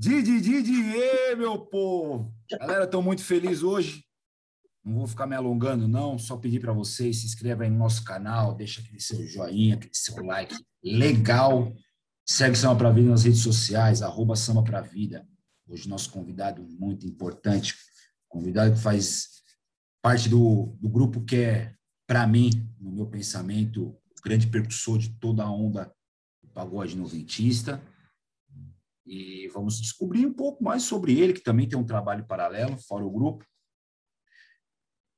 Didi, Didi, meu povo! Galera, estou muito feliz hoje. Não vou ficar me alongando, não. Só pedir para vocês, se inscrevam aí no nosso canal, deixa aquele seu joinha, aquele seu like legal. Segue Samba Pra Vida nas redes sociais, arroba Samba Pra Vida. Hoje nosso convidado muito importante, convidado que faz parte do, do grupo que é, para mim, no meu pensamento, o grande percussor de toda a onda do pagode noventista e vamos descobrir um pouco mais sobre ele, que também tem um trabalho paralelo, fora o grupo.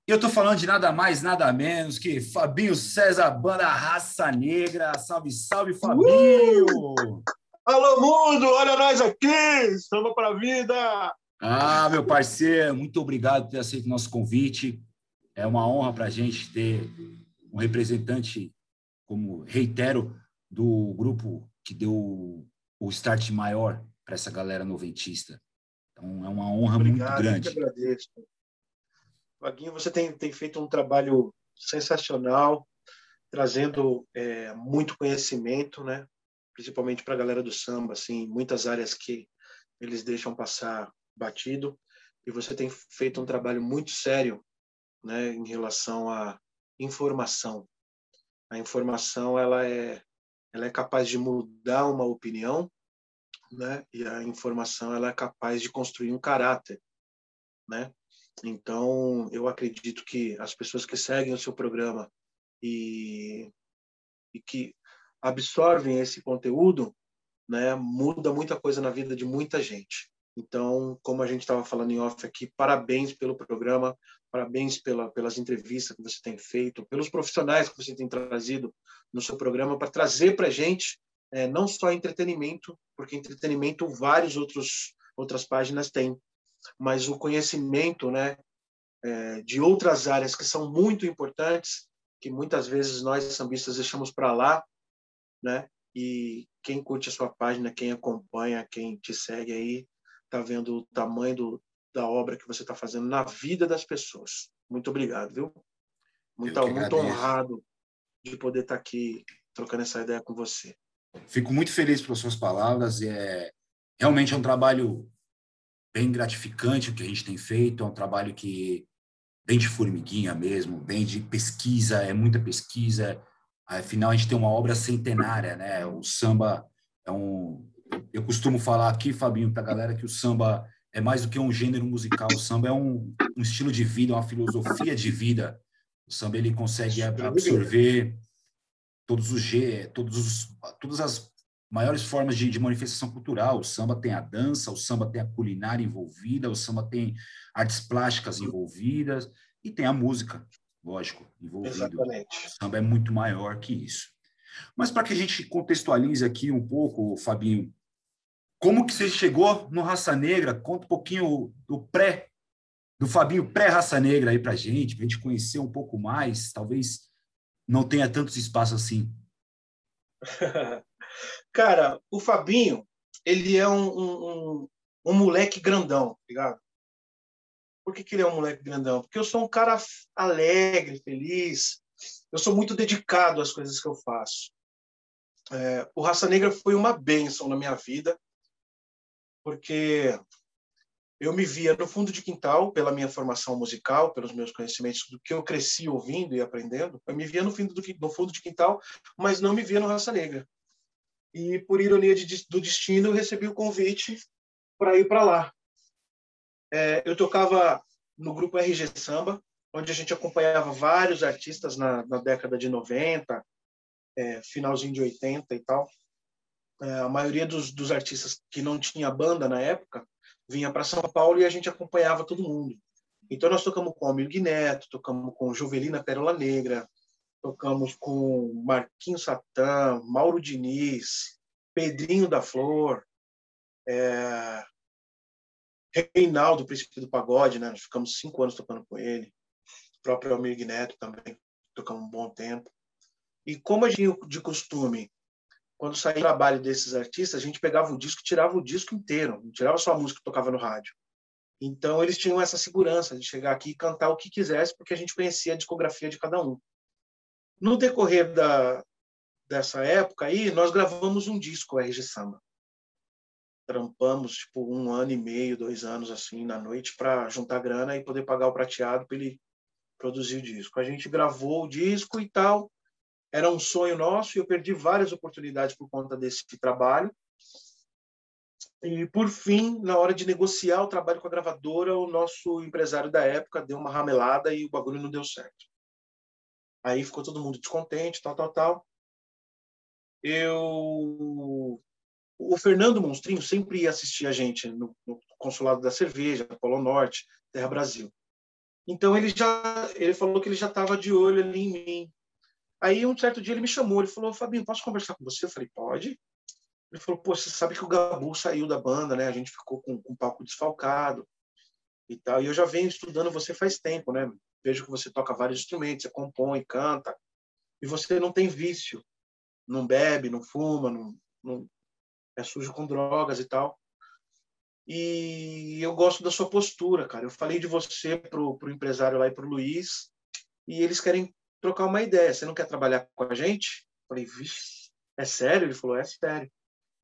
E eu estou falando de nada mais, nada menos que Fabinho César, banda Raça Negra. Salve, salve, Fabinho! Uh! Alô, mundo! Olha nós aqui! Estamos para a vida! Ah, meu parceiro, muito obrigado por ter aceito o nosso convite. É uma honra para a gente ter um representante, como reitero, do grupo que deu o start maior para essa galera noventista. Então, é uma honra Obrigado, muito grande. Eu que agradeço. Vaguinho, você tem, tem feito um trabalho sensacional, trazendo é, muito conhecimento, né? principalmente para a galera do samba, assim, muitas áreas que eles deixam passar batido. E você tem feito um trabalho muito sério né, em relação à informação. A informação ela é ela é capaz de mudar uma opinião, né? E a informação ela é capaz de construir um caráter, né? Então, eu acredito que as pessoas que seguem o seu programa e, e que absorvem esse conteúdo, né, muda muita coisa na vida de muita gente. Então, como a gente estava falando em off aqui, parabéns pelo programa, parabéns pela, pelas entrevistas que você tem feito, pelos profissionais que você tem trazido no seu programa para trazer para a gente é, não só entretenimento, porque entretenimento vários outros outras páginas têm, mas o conhecimento, né, é, de outras áreas que são muito importantes, que muitas vezes nós sambistas deixamos para lá, né? E quem curte a sua página, quem acompanha, quem te segue aí, tá vendo o tamanho do, da obra que você está fazendo na vida das pessoas. Muito obrigado, viu? Muito, muito honrado de poder estar tá aqui trocando essa ideia com você. Fico muito feliz pelas suas palavras. É realmente é um trabalho bem gratificante o que a gente tem feito. É um trabalho que bem de formiguinha mesmo, bem de pesquisa. É muita pesquisa. Afinal, a gente tem uma obra centenária, né? O samba é um. Eu costumo falar aqui, Fabinho, para a galera que o samba é mais do que um gênero musical. O samba é um, um estilo de vida, uma filosofia de vida. O samba ele consegue absorver todos os todos os, todas as maiores formas de, de, manifestação cultural. O samba tem a dança, o samba tem a culinária envolvida, o samba tem artes plásticas envolvidas e tem a música, lógico, envolvida. Exatamente. O samba é muito maior que isso. Mas para que a gente contextualize aqui um pouco, Fabinho, como que você chegou no Raça Negra? Conta um pouquinho do pré, do Fabinho pré-Raça Negra aí para gente, para a gente conhecer um pouco mais. Talvez não tenha tantos espaços assim. Cara, o Fabinho, ele é um, um, um, moleque grandão, tá ligado? Por que, que ele é um moleque grandão? Porque eu sou um cara alegre, feliz. Eu sou muito dedicado às coisas que eu faço. É, o Raça Negra foi uma bênção na minha vida porque eu me via no fundo de quintal, pela minha formação musical, pelos meus conhecimentos, do que eu cresci ouvindo e aprendendo, eu me via no, fim do, no fundo de quintal, mas não me via no Raça Negra. E, por ironia de, do destino, eu recebi o convite para ir para lá. É, eu tocava no grupo RG Samba, onde a gente acompanhava vários artistas na, na década de 90, é, finalzinho de 80 e tal. É, a maioria dos, dos artistas que não tinha banda na época vinha para São Paulo e a gente acompanhava todo mundo. Então nós tocamos com Almir Guineto, tocamos com Jovelina Pérola Negra, tocamos com Marquinhos Satã, Mauro Diniz, Pedrinho da Flor, é... Reinaldo, Príncipe do Pagode, né? Nós ficamos cinco anos tocando com ele. O próprio Almir Guineto também, tocamos um bom tempo. E como a gente de costume quando saía o trabalho desses artistas, a gente pegava o disco, tirava o disco inteiro, não tirava só a música que tocava no rádio. Então eles tinham essa segurança de chegar aqui e cantar o que quisesse, porque a gente conhecia a discografia de cada um. No decorrer da, dessa época aí, nós gravamos um disco, RG Samba. trampamos tipo um ano e meio, dois anos assim na noite para juntar grana e poder pagar o prateado para ele produzir o disco. A gente gravou o disco e tal. Era um sonho nosso e eu perdi várias oportunidades por conta desse trabalho. E por fim, na hora de negociar o trabalho com a gravadora, o nosso empresário da época deu uma ramelada e o bagulho não deu certo. Aí ficou todo mundo descontente, tal, tal, tal. Eu o Fernando Monstrinho sempre ia assistir a gente no, no consulado da cerveja, Polo Norte, Terra Brasil. Então ele já ele falou que ele já estava de olho ali em mim. Aí um certo dia ele me chamou, ele falou: "Fabinho, posso conversar com você?" Eu falei: "Pode". Ele falou: "Pô, você sabe que o Gabu saiu da banda, né? A gente ficou com, com um palco desfalcado e tal. E eu já venho estudando você faz tempo, né? Vejo que você toca vários instrumentos, você compõe, canta, e você não tem vício, não bebe, não fuma, não, não é sujo com drogas e tal. E eu gosto da sua postura, cara. Eu falei de você pro, pro empresário lá e pro Luiz, e eles querem trocar uma ideia. Você não quer trabalhar com a gente? Eu falei, vixe, é sério? Ele falou, é sério.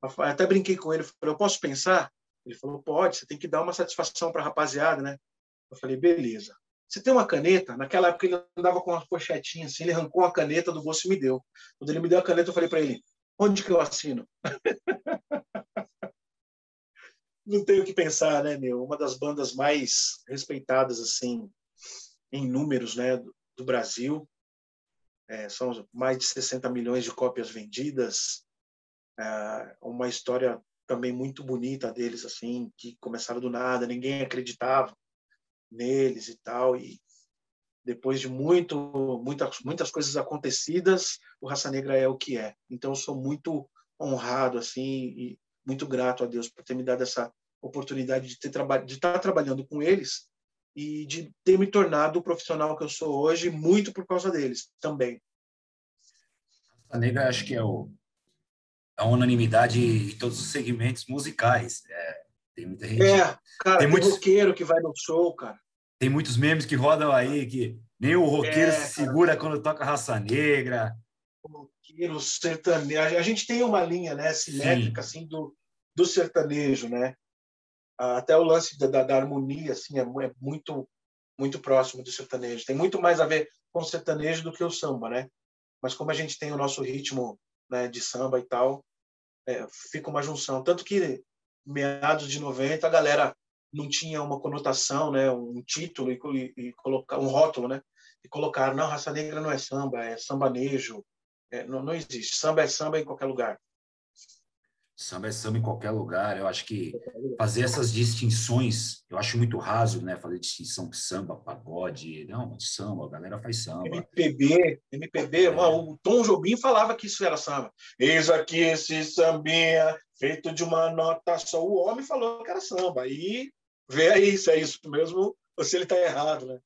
Eu até brinquei com ele, falei, eu posso pensar? Ele falou, pode, você tem que dar uma satisfação para a rapaziada, né? Eu falei, beleza. Você tem uma caneta? Naquela época ele andava com uma pochetinha assim, ele arrancou a caneta do bolso e me deu. Quando ele me deu a caneta, eu falei para ele, onde que eu assino? não tenho o que pensar, né, meu? Uma das bandas mais respeitadas, assim, em números, né, do, do Brasil. É, são mais de 60 milhões de cópias vendidas. É, uma história também muito bonita deles, assim, que começaram do nada, ninguém acreditava neles e tal. E depois de muito, muitas, muitas coisas acontecidas, o Raça Negra é o que é. Então, eu sou muito honrado, assim, e muito grato a Deus por ter me dado essa oportunidade de, ter de estar trabalhando com eles e de ter me tornado o profissional que eu sou hoje, muito por causa deles também. A Negra acho que é o, a unanimidade em todos os segmentos musicais. É, tem muita gente. É, cara, tem, tem muitos roqueiro que vai no show, cara. Tem muitos memes que rodam aí que nem o roqueiro é, se segura cara. quando toca raça negra. O roqueiro sertanejo. A gente tem uma linha, né, simétrica Sim. assim do, do sertanejo, né? Até o lance da, da, da harmonia assim é, é, muito muito próximo do sertanejo. Tem muito mais a ver com o sertanejo do que o samba, né? Mas como a gente tem o nosso ritmo né, de samba e tal, é, fica uma junção. Tanto que meados de 90 a galera não tinha uma conotação, né, um título e, e, colocar um rótulo, né? E colocar não, raça negra não é samba, é sambanejo. É, não, não existe. Samba é samba em qualquer lugar. Samba é samba em qualquer lugar. Eu acho que fazer essas distinções, eu acho muito raso, né? Fazer distinção de samba, pagode. Não, samba, a galera faz samba. MPB, MPB. É. o Tom Jobim falava que isso era samba. Eis aqui esse sambinha feito de uma nota só. O homem falou que era samba. E vê aí se é isso mesmo ou se ele está errado, né?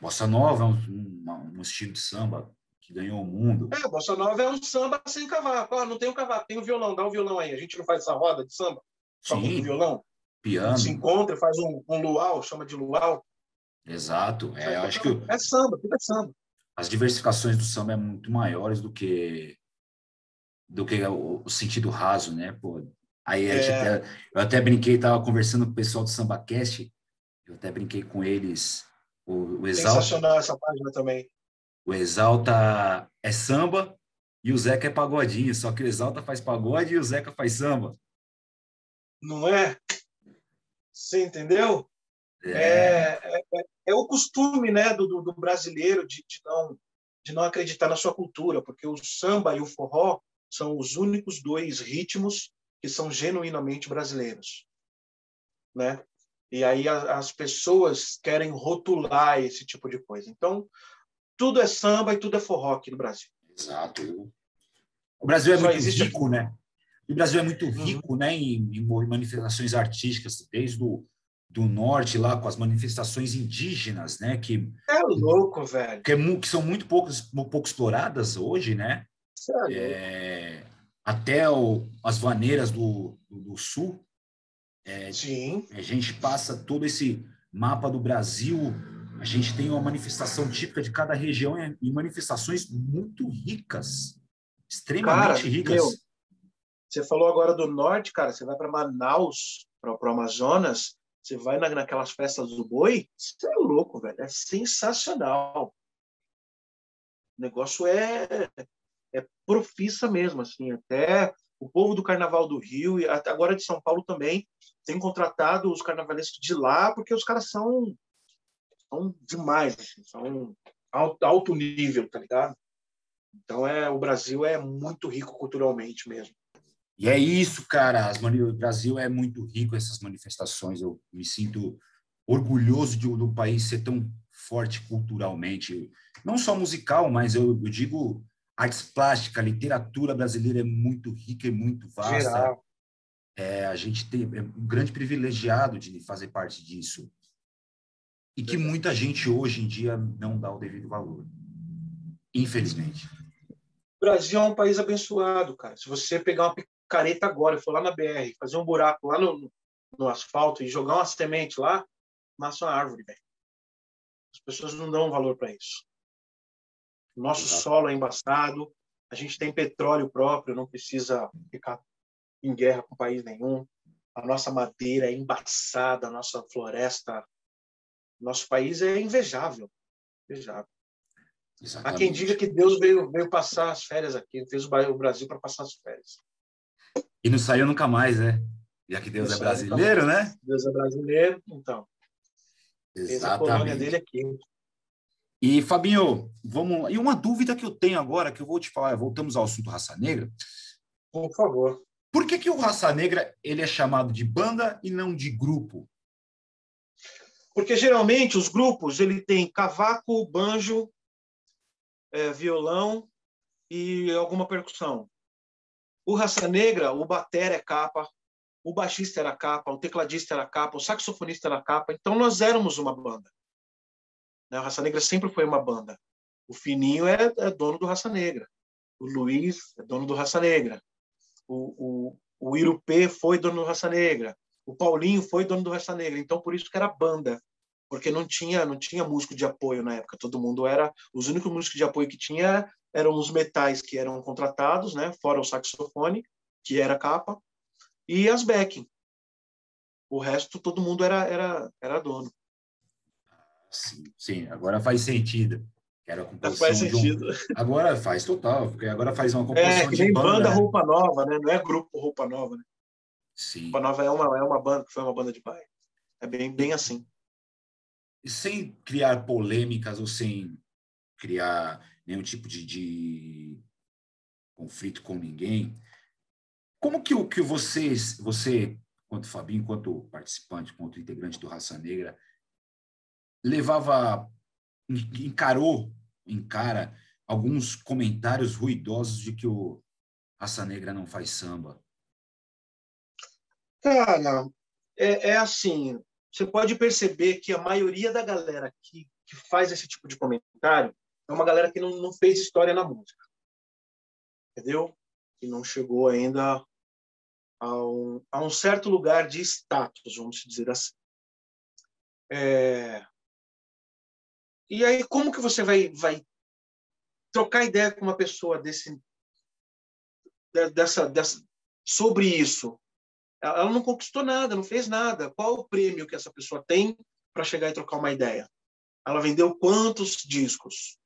Bossa Nova é um, um, um estilo de samba que ganhou o mundo. É, Bossa Nova é um samba sem cavaco. Ah, não tem o um cavaco, tem o um violão, dá um violão aí. A gente não faz essa roda de samba? Só Sim. violão? Piano. Se encontra, faz um, um luau, chama de luau. Exato. É, é, acho que é samba, tudo é samba. As diversificações do samba é muito maiores do que do que o, o sentido raso, né? Pô, aí é. até, eu até brinquei, estava conversando com o pessoal do SambaCast, eu até brinquei com eles. O, o Exalta, Sensacional essa página também. O Exalta é samba e o Zeca é pagodinho, só que o Exalta faz pagode e o Zeca faz samba. Não é? Você entendeu? É, é, é, é o costume né, do, do brasileiro de, de, não, de não acreditar na sua cultura, porque o samba e o forró são os únicos dois ritmos que são genuinamente brasileiros. Né? E aí as pessoas querem rotular esse tipo de coisa. Então, tudo é samba e tudo é forró aqui no Brasil. Exato. O Brasil é Só muito rico, né? O Brasil é muito uhum. rico, uhum. né, em, em, manifestações artísticas, desde o do norte lá com as manifestações indígenas, né, que é louco, velho, que, é, que são muito poucos, pouco exploradas hoje, né? É, é até o, as vaneiras do, do, do sul. É, Sim. A gente passa todo esse mapa do Brasil a gente tem uma manifestação típica de cada região e manifestações muito ricas, extremamente Cara, ricas. Meu, Você falou agora do norte, cara. Você vai para Manaus, para o Amazonas, você vai na, naquelas festas do boi, você é louco, velho. É sensacional. O negócio é, é profissa mesmo, assim. Até o povo do Carnaval do Rio e até agora de São Paulo também tem contratado os carnavalescos de lá porque os caras são, são demais, assim, são alto, alto nível, tá ligado? Então é o Brasil é muito rico culturalmente mesmo. E é isso, cara. O Brasil é muito rico essas manifestações. Eu me sinto orgulhoso de, do país ser tão forte culturalmente, não só musical, mas eu, eu digo artes plásticas, literatura brasileira é muito rica e muito vasta. É, a gente tem é um grande privilegiado de fazer parte disso e que muita gente hoje em dia não dá o devido valor, infelizmente. O Brasil é um país abençoado, cara. Se você pegar uma careta agora e for lá na BR, fazer um buraco lá no, no asfalto e jogar uma semente lá, nasce uma árvore, velho. As pessoas não dão valor para isso. Nosso Exato. solo é embaçado, a gente tem petróleo próprio, não precisa ficar em guerra com país nenhum. A nossa madeira é embaçada, a nossa floresta, nosso país é invejável. Invejável. Exatamente. Há quem diga que Deus veio, veio passar as férias aqui, fez o Brasil para passar as férias. E não saiu nunca mais, né? Já que Deus não é brasileiro, né? Deus é brasileiro, então. Exatamente. Colônia dele aqui. E, Fabinho, vamos. E uma dúvida que eu tenho agora, que eu vou te falar, voltamos ao assunto raça negra. Por favor. Por que, que o Raça Negra ele é chamado de banda e não de grupo? Porque geralmente os grupos ele tem cavaco, banjo, é, violão e alguma percussão. O Raça Negra, o batera é capa, o baixista era capa, o tecladista era capa, o saxofonista era capa. Então nós éramos uma banda. Né? O Raça Negra sempre foi uma banda. O Fininho é, é dono do Raça Negra. O Luiz é dono do Raça Negra. O, o, o Irupê foi dono do Raça Negra. O Paulinho foi dono do Raça Negra. Então por isso que era banda porque não tinha não tinha músico de apoio na época. Todo mundo era os únicos músicos de apoio que tinha eram os metais que eram contratados, né? Fora o saxofone, que era capa, e as backing. O resto, todo mundo era, era, era dono. Sim, sim, agora faz sentido. Era faz sentido. Um... Agora faz total, porque agora faz uma composição é, que de banda, banda roupa nova, né? Não é grupo roupa nova, né? Sim. Roupa nova é uma é uma banda que foi uma banda de baile. É bem bem assim. Sem criar polêmicas ou sem criar nenhum tipo de, de conflito com ninguém. Como que o que vocês, você, quanto Fabinho, quanto participante, quanto integrante do Raça Negra, levava, encarou, encara alguns comentários ruidosos de que o Raça Negra não faz samba? Cara, é, é assim, você pode perceber que a maioria da galera que, que faz esse tipo de comentário é uma galera que não, não fez história na música. Entendeu? Que não chegou ainda a um, a um certo lugar de status, vamos dizer assim. É... E aí, como que você vai, vai trocar ideia com uma pessoa desse, dessa, dessa, sobre isso? Ela não conquistou nada, não fez nada. Qual o prêmio que essa pessoa tem para chegar e trocar uma ideia? Ela vendeu quantos discos?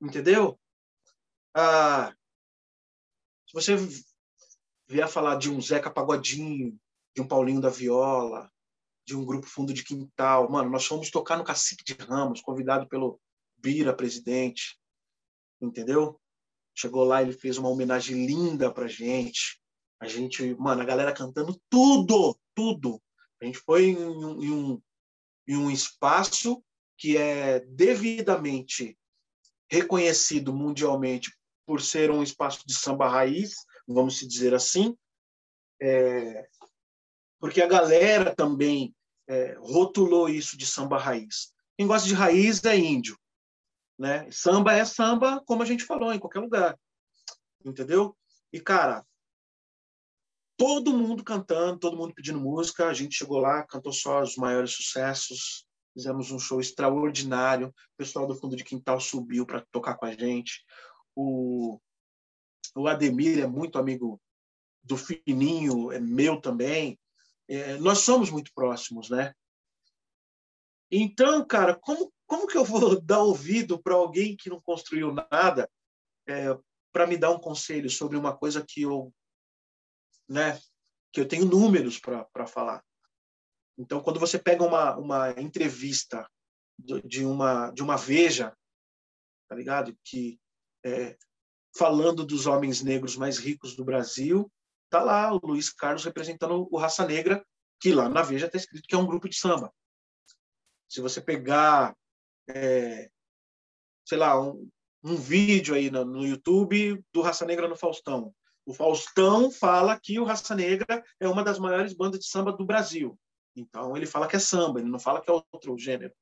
Entendeu? Ah, se você vier falar de um Zeca Pagodinho, de um Paulinho da Viola, de um grupo Fundo de Quintal, mano, nós fomos tocar no Cacique de Ramos, convidado pelo Bira, presidente, entendeu? Chegou lá, ele fez uma homenagem linda pra gente. A gente, mano, a galera cantando tudo, tudo. A gente foi em um, em um, em um espaço que é devidamente reconhecido mundialmente por ser um espaço de samba raiz, vamos dizer assim, é, porque a galera também é, rotulou isso de samba raiz. Quem gosta de raiz é índio, né? Samba é samba, como a gente falou, em qualquer lugar, entendeu? E cara, todo mundo cantando, todo mundo pedindo música, a gente chegou lá, cantou só os maiores sucessos, Fizemos um show extraordinário. O pessoal do fundo de quintal subiu para tocar com a gente. O, o Ademir é muito amigo do Fininho é meu também. É, nós somos muito próximos, né? Então, cara, como, como que eu vou dar ouvido para alguém que não construiu nada é, para me dar um conselho sobre uma coisa que eu, né, que eu tenho números para falar? Então, quando você pega uma, uma entrevista de uma de uma Veja, tá ligado? Que é, falando dos homens negros mais ricos do Brasil, tá lá o Luiz Carlos representando o Raça Negra, que lá na Veja está escrito que é um grupo de samba. Se você pegar, é, sei lá, um, um vídeo aí no, no YouTube do Raça Negra no Faustão, o Faustão fala que o Raça Negra é uma das maiores bandas de samba do Brasil. Então ele fala que é samba, ele não fala que é outro gênero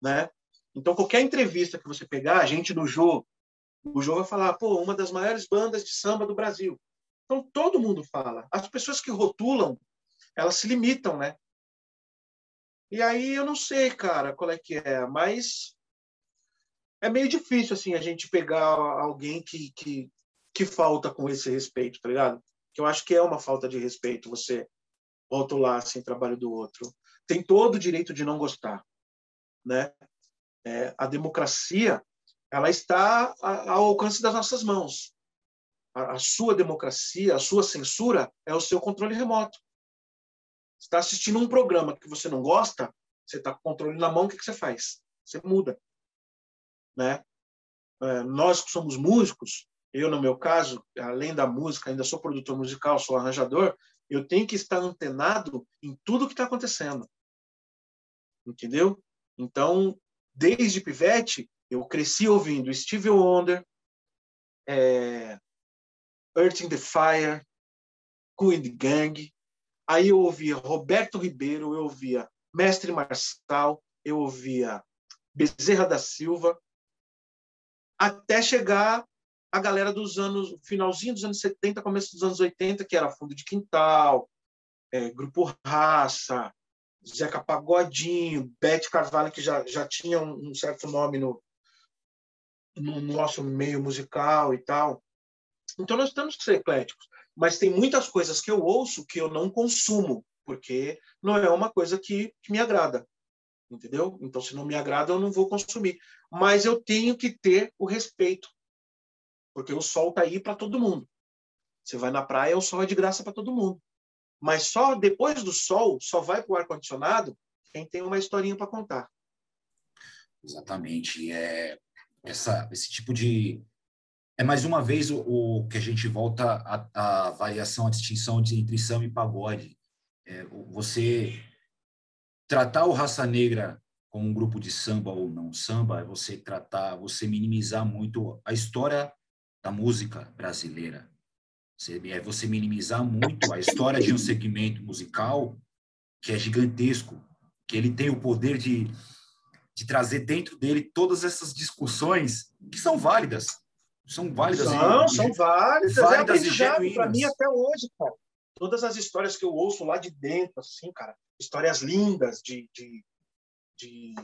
né? Então, qualquer entrevista que você pegar, a gente do Jô, o Jô vai falar, pô, uma das maiores bandas de samba do Brasil. Então, todo mundo fala. As pessoas que rotulam, elas se limitam, né? E aí, eu não sei, cara, qual é que é, mas é meio difícil, assim, a gente pegar alguém que, que, que falta com esse respeito, tá ligado? Que eu acho que é uma falta de respeito você rotular, assim, trabalho do outro. Tem todo o direito de não gostar né? É, a democracia ela está ao alcance das nossas mãos. A, a, sua democracia, a sua censura é o seu controle remoto. Está assistindo um programa que você não gosta, você está com o controle na mão, o que, que você faz? Você muda, né? É, nós que somos músicos, eu no meu caso, além da música, ainda sou produtor musical, sou arranjador, eu tenho que estar antenado em tudo que está acontecendo, entendeu? Então, desde pivete, eu cresci ouvindo Stevie Wonder, é, Earth in the Fire, Queen Gang. Aí eu ouvia Roberto Ribeiro, eu ouvia Mestre Marçal, eu ouvia Bezerra da Silva, até chegar a galera dos anos, finalzinho dos anos 70, começo dos anos 80, que era Fundo de Quintal, é, Grupo Raça, Zeca Pagodinho, Bete Carvalho, que já, já tinha um, certo nome no, no nosso meio musical e tal. Então nós temos que ser ecléticos. Mas tem muitas coisas que eu ouço que eu não consumo, porque não é uma coisa que, que me agrada. Entendeu? Então, se não me agrada, eu não vou consumir. Mas eu tenho que ter o respeito, porque o sol está aí para todo mundo. Você vai na praia, o sol é de graça para todo mundo. Mas só depois do sol, só vai para o ar-condicionado quem tem uma historinha para contar. Exatamente. É, essa, esse tipo de. É mais uma vez o, o que a gente volta à, variação, à distinção entre samba e pagode. É, você tratar o Raça Negra como um grupo de samba ou não samba é você tratar, você minimizar muito a história da música brasileira. Você, é você minimizar muito a história de um segmento musical que é gigantesco, que ele tem o poder de, de trazer dentro dele todas essas discussões que são válidas. São válidas. São, e, são válidas. É válidas é. Para mim até hoje, cara. Todas as histórias que eu ouço lá de dentro, assim, cara, histórias lindas de, de, de,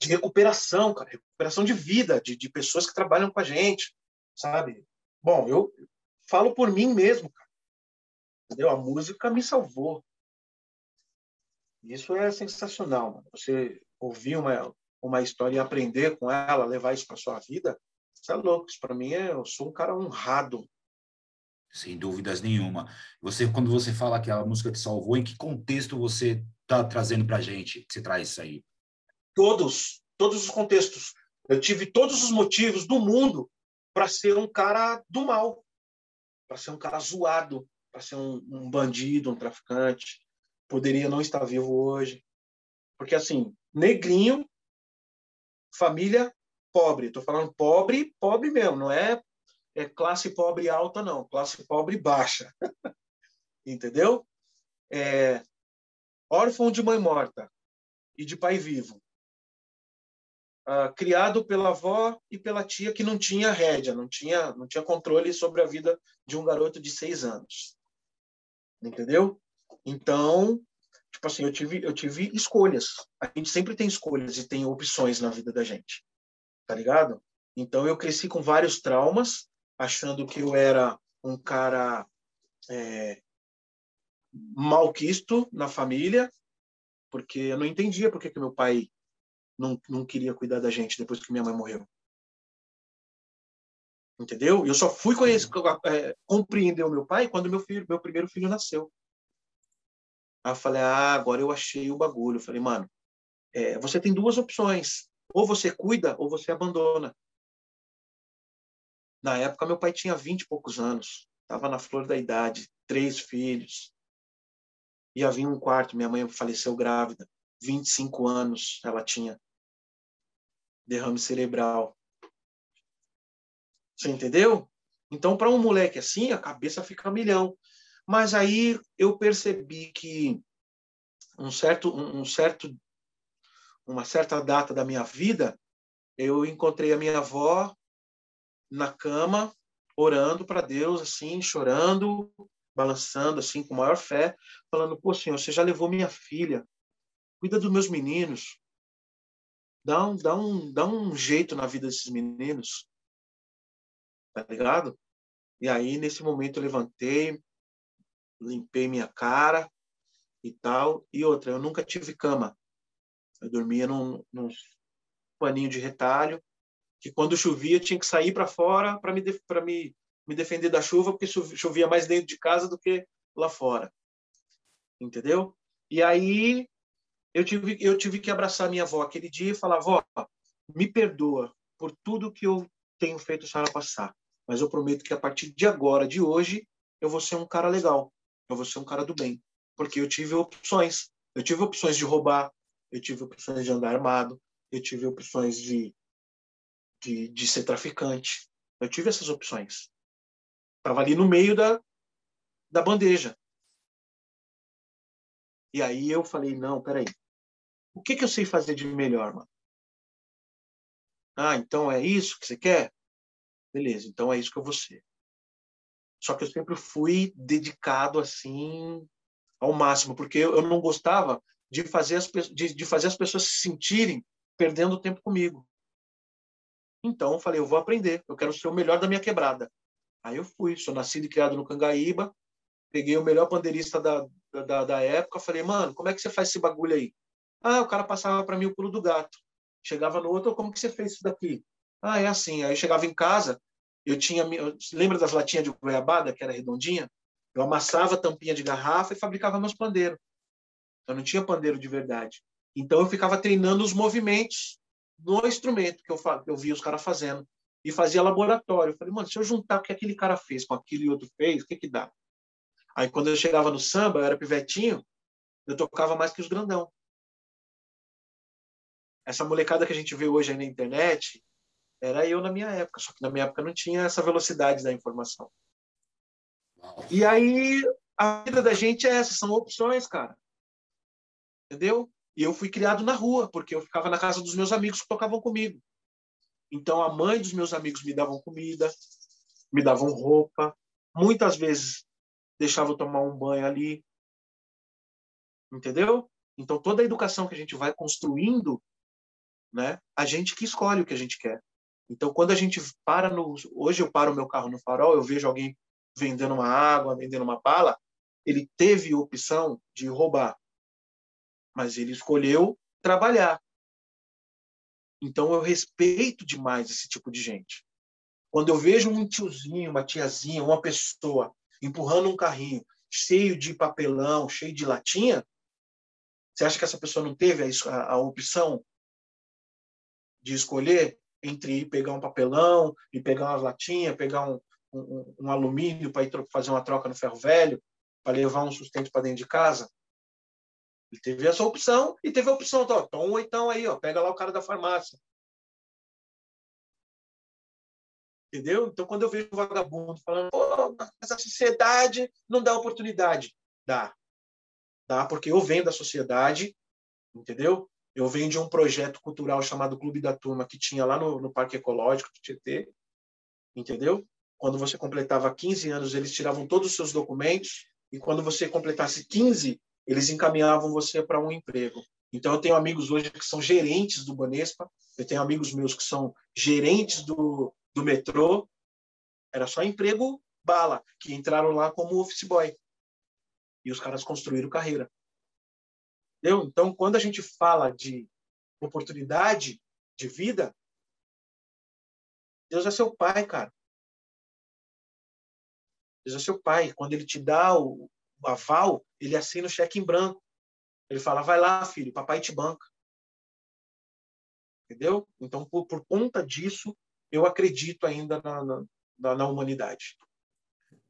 de recuperação, cara, recuperação de vida, de, de pessoas que trabalham com a gente, sabe? Bom, eu, falo por mim mesmo, cara. Entendeu? A música me salvou. Isso é sensacional, mano. Você ouvir uma, uma história e aprender com ela, levar isso para sua vida, isso é louco. Isso para mim é, eu sou um cara honrado. Sem dúvidas nenhuma. Você, quando você fala que a música te salvou, em que contexto você está trazendo para gente você traz isso aí? Todos, todos os contextos. Eu tive todos os motivos do mundo para ser um cara do mal para ser um cara zoado, para ser um, um, bandido, um traficante. Poderia não estar vivo hoje. Porque, assim, negrinho, família pobre. Estou falando pobre, pobre mesmo, não é, é classe pobre alta, não. Classe pobre baixa. Entendeu? É, órfão de mãe morta e de pai vivo uh, criado pela avó e pela tia que não tinha rédea, não tinha, não tinha controle sobre a vida de um garoto de seis anos. Entendeu? Então, tipo assim, eu tive, eu tive escolhas. A gente sempre tem escolhas e tem opções na vida da gente. Tá ligado? Então, eu cresci com vários traumas, achando que eu era um cara é, malquisto na família, porque eu não entendia porque que meu pai não, não queria cuidar da gente depois que minha mãe morreu. Entendeu? Eu só fui conhecer, é, compreender o meu pai quando meu filho, meu primeiro filho nasceu. Aí eu falei, ah, agora eu achei o bagulho. Eu falei, mano, é, você tem duas opções. Ou você cuida ou você abandona. Na época, meu pai tinha vinte e poucos anos. Estava na flor da idade. Três filhos. Ia vir um quarto. Minha mãe faleceu grávida. 25 anos ela tinha. Derrame cerebral. Você entendeu? Então, para um moleque assim, a cabeça fica milhão. Mas aí eu percebi que um certo, um certo, uma certa data da minha vida, eu encontrei a minha avó na cama, orando para Deus, assim, chorando, balançando, assim, com maior fé, falando: Pô, Senhor, você já levou minha filha, cuida dos meus meninos, dá um, dá um, dá um jeito na vida desses meninos tá ligado? E aí, nesse momento, eu levantei, limpei minha cara e tal. E outra, eu nunca tive cama. Eu dormia num, num paninho de retalho, que quando chovia tinha que sair para fora para me, me, me defender da chuva, porque chovia mais dentro de casa do que lá fora. Entendeu? E aí eu tive, eu tive que abraçar minha avó aquele dia e falar: avó, me perdoa por tudo que eu tenho feito a senhora passar. Mas eu prometo que a partir de agora, de hoje, eu vou ser um cara legal. Eu vou ser um cara do bem. Porque eu tive opções. Eu tive opções de roubar, eu tive opções de andar armado, eu tive opções de, de, de ser traficante. Eu tive essas opções. Estava ali no meio da, da bandeja. E aí eu falei, não, peraí. O que, que eu sei fazer de melhor, mano? Ah, então é isso que você quer? beleza, então é isso que eu vou ser. Só que eu sempre fui dedicado assim ao máximo, porque eu, não gostava de fazer, as, de, de fazer as pessoas se sentirem perdendo tempo comigo. Então eu falei, eu vou aprender, eu quero ser o melhor da minha quebrada. Aí eu fui, sou nascido e criado no Cangaíba, peguei o melhor pandeirista da, da, da época, falei, mano, como é que você faz esse bagulho aí? Ah, o cara passava para mim o pulo do gato. Chegava no outro, como que você fez isso daqui? Ah, é assim. Aí eu chegava em casa, eu tinha. Lembra das latinhas de goiabada, que era redondinha? Eu amassava a tampinha de garrafa e fabricava meus pandeiros. Eu não tinha pandeiro de verdade. Então eu ficava treinando os movimentos no instrumento que eu, eu via os caras fazendo. E fazia laboratório. Eu falei, mano, se eu juntar o que aquele cara fez com aquilo e outro fez, o que que dá? Aí quando eu chegava no samba, eu era pivetinho, eu tocava mais que os grandão. Essa molecada que a gente vê hoje aí na internet, era eu na minha época, só que na minha época não tinha essa velocidade da informação. E aí a vida da gente é essa, são opções, cara. Entendeu? E eu fui criado na rua, porque eu ficava na casa dos meus amigos que tocavam comigo. Então a mãe dos meus amigos me davam comida, me davam roupa, muitas vezes deixava eu tomar um banho ali. Entendeu? Então toda a educação que a gente vai construindo, né, a gente que escolhe o que a gente quer. Então, quando a gente para no. Hoje eu paro meu carro no farol, eu vejo alguém vendendo uma água, vendendo uma bala, ele teve opção de roubar, mas ele escolheu trabalhar. Então, eu respeito demais esse tipo de gente. Quando eu vejo um tiozinho, uma tiazinha, uma pessoa empurrando um carrinho cheio de papelão, cheio de latinha, você acha que essa pessoa não teve a, a opção de escolher? entre ir pegar um papelão e pegar umas latinhas, pegar um, um, um alumínio para ir fazer uma troca no ferro velho, para levar um sustento para dentro de casa. Ele teve essa opção e teve a opção, tá, toma então aí, ó, pega lá o cara da farmácia. Entendeu? Então, quando eu vejo um vagabundo falando, Pô, mas a sociedade não dá oportunidade. Dá. Dá, porque eu venho da sociedade, entendeu? Eu venho de um projeto cultural chamado Clube da Turma, que tinha lá no, no Parque Ecológico do Tietê, entendeu? Quando você completava 15 anos, eles tiravam todos os seus documentos, e quando você completasse 15, eles encaminhavam você para um emprego. Então, eu tenho amigos hoje que são gerentes do Banespa, eu tenho amigos meus que são gerentes do, do metrô. Era só emprego bala, que entraram lá como office boy. E os caras construíram carreira. Entendeu? Então, quando a gente fala de oportunidade de vida, Deus é seu pai, cara. Deus é seu pai. Quando ele te dá o, o aval, ele assina o cheque em branco. Ele fala: vai lá, filho, papai te banca. Entendeu? Então, por, por conta disso, eu acredito ainda na, na, na humanidade.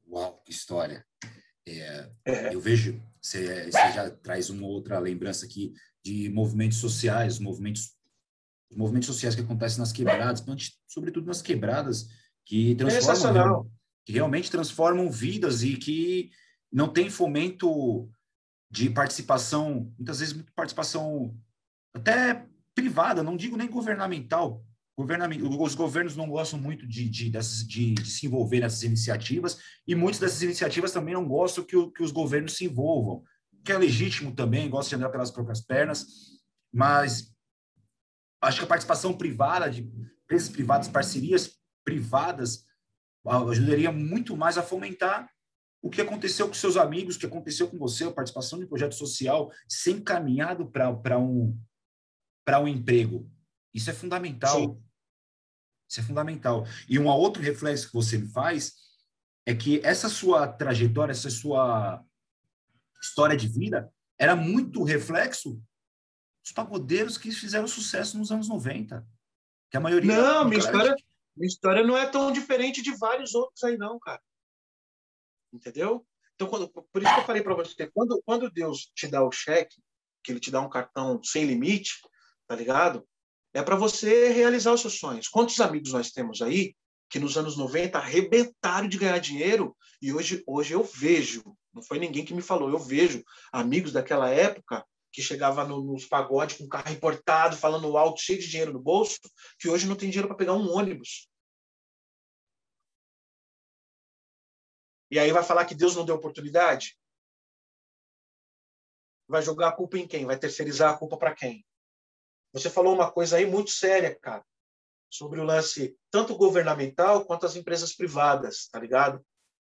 Uau, que história. É, é. Eu vejo, você, você, já traz uma outra lembrança aqui de movimentos sociais, movimentos, movimentos sociais que acontecem nas quebradas, sobretudo nas quebradas, que transformam, que realmente transformam vidas e que não tem fomento de participação, muitas vezes participação até privada, não digo nem governamental, os governos não gostam muito de, de, dessas, de, de, se envolver nessas iniciativas e muitas dessas iniciativas também não gostam que, o, que os governos se envolvam, que é legítimo também, gosta de andar pelas próprias pernas, mas acho que a participação privada, de empresas privadas, parcerias privadas, ajudaria muito mais a fomentar o que aconteceu com seus amigos, o que aconteceu com você, a participação de projeto social, ser encaminhado para um, um emprego. Isso é fundamental. Sim. Isso é fundamental. E um outro reflexo que você me faz é que essa sua trajetória, essa sua história de vida era muito reflexo dos pagodeiros que fizeram sucesso nos anos 90. Que a maioria. Não, minha história, minha história não é tão diferente de vários outros aí, não, cara. Entendeu? Então, quando, por isso que eu falei para você, quando, quando Deus te dá o cheque, que ele te dá um cartão sem limite, tá ligado? É para você realizar os seus sonhos. Quantos amigos nós temos aí que nos anos 90 arrebentaram de ganhar dinheiro e hoje, hoje eu vejo, não foi ninguém que me falou, eu vejo amigos daquela época que chegava no, nos pagodes com carro importado, falando alto, cheio de dinheiro no bolso, que hoje não tem dinheiro para pegar um ônibus. E aí vai falar que Deus não deu oportunidade? Vai jogar a culpa em quem? Vai terceirizar a culpa para quem? Você falou uma coisa aí muito séria, cara, sobre o lance tanto governamental quanto as empresas privadas, tá ligado?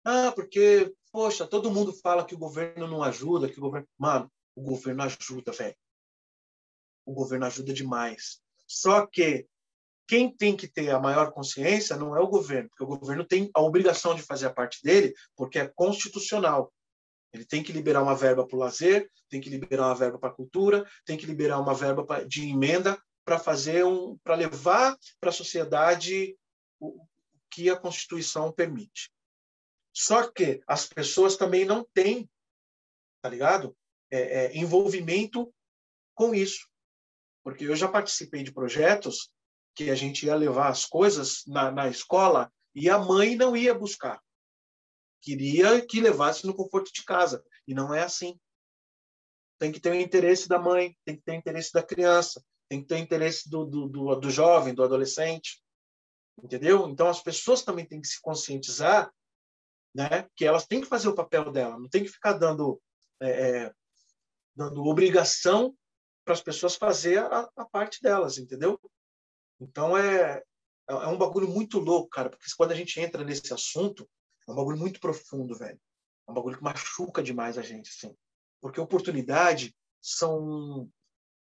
Ah, porque, poxa, todo mundo fala que o governo não ajuda, que o governo. Mano, o governo ajuda, velho. O governo ajuda demais. Só que quem tem que ter a maior consciência não é o governo, porque o governo tem a obrigação de fazer a parte dele, porque é constitucional. Ele tem que liberar uma verba para o lazer, tem que liberar uma verba para a cultura, tem que liberar uma verba de emenda para fazer um, para levar para a sociedade o que a Constituição permite. Só que as pessoas também não têm, tá ligado? É, é, envolvimento com isso, porque eu já participei de projetos que a gente ia levar as coisas na, na escola e a mãe não ia buscar queria que levasse no conforto de casa. E não é assim. Tem que ter o interesse da mãe, tem que ter o interesse da criança, tem que ter o interesse do, do, do, do jovem, do adolescente. Entendeu? Então, as pessoas também têm que se conscientizar né, que elas têm que fazer o papel dela, não tem que ficar dando, é, é dando obrigação para as pessoas fazer a, a, parte delas, entendeu? Então é, é um bagulho muito louco, cara, porque quando a gente entra nesse assunto, é um bagulho muito profundo, velho. É um bagulho que machuca demais a gente, assim. Porque oportunidade são,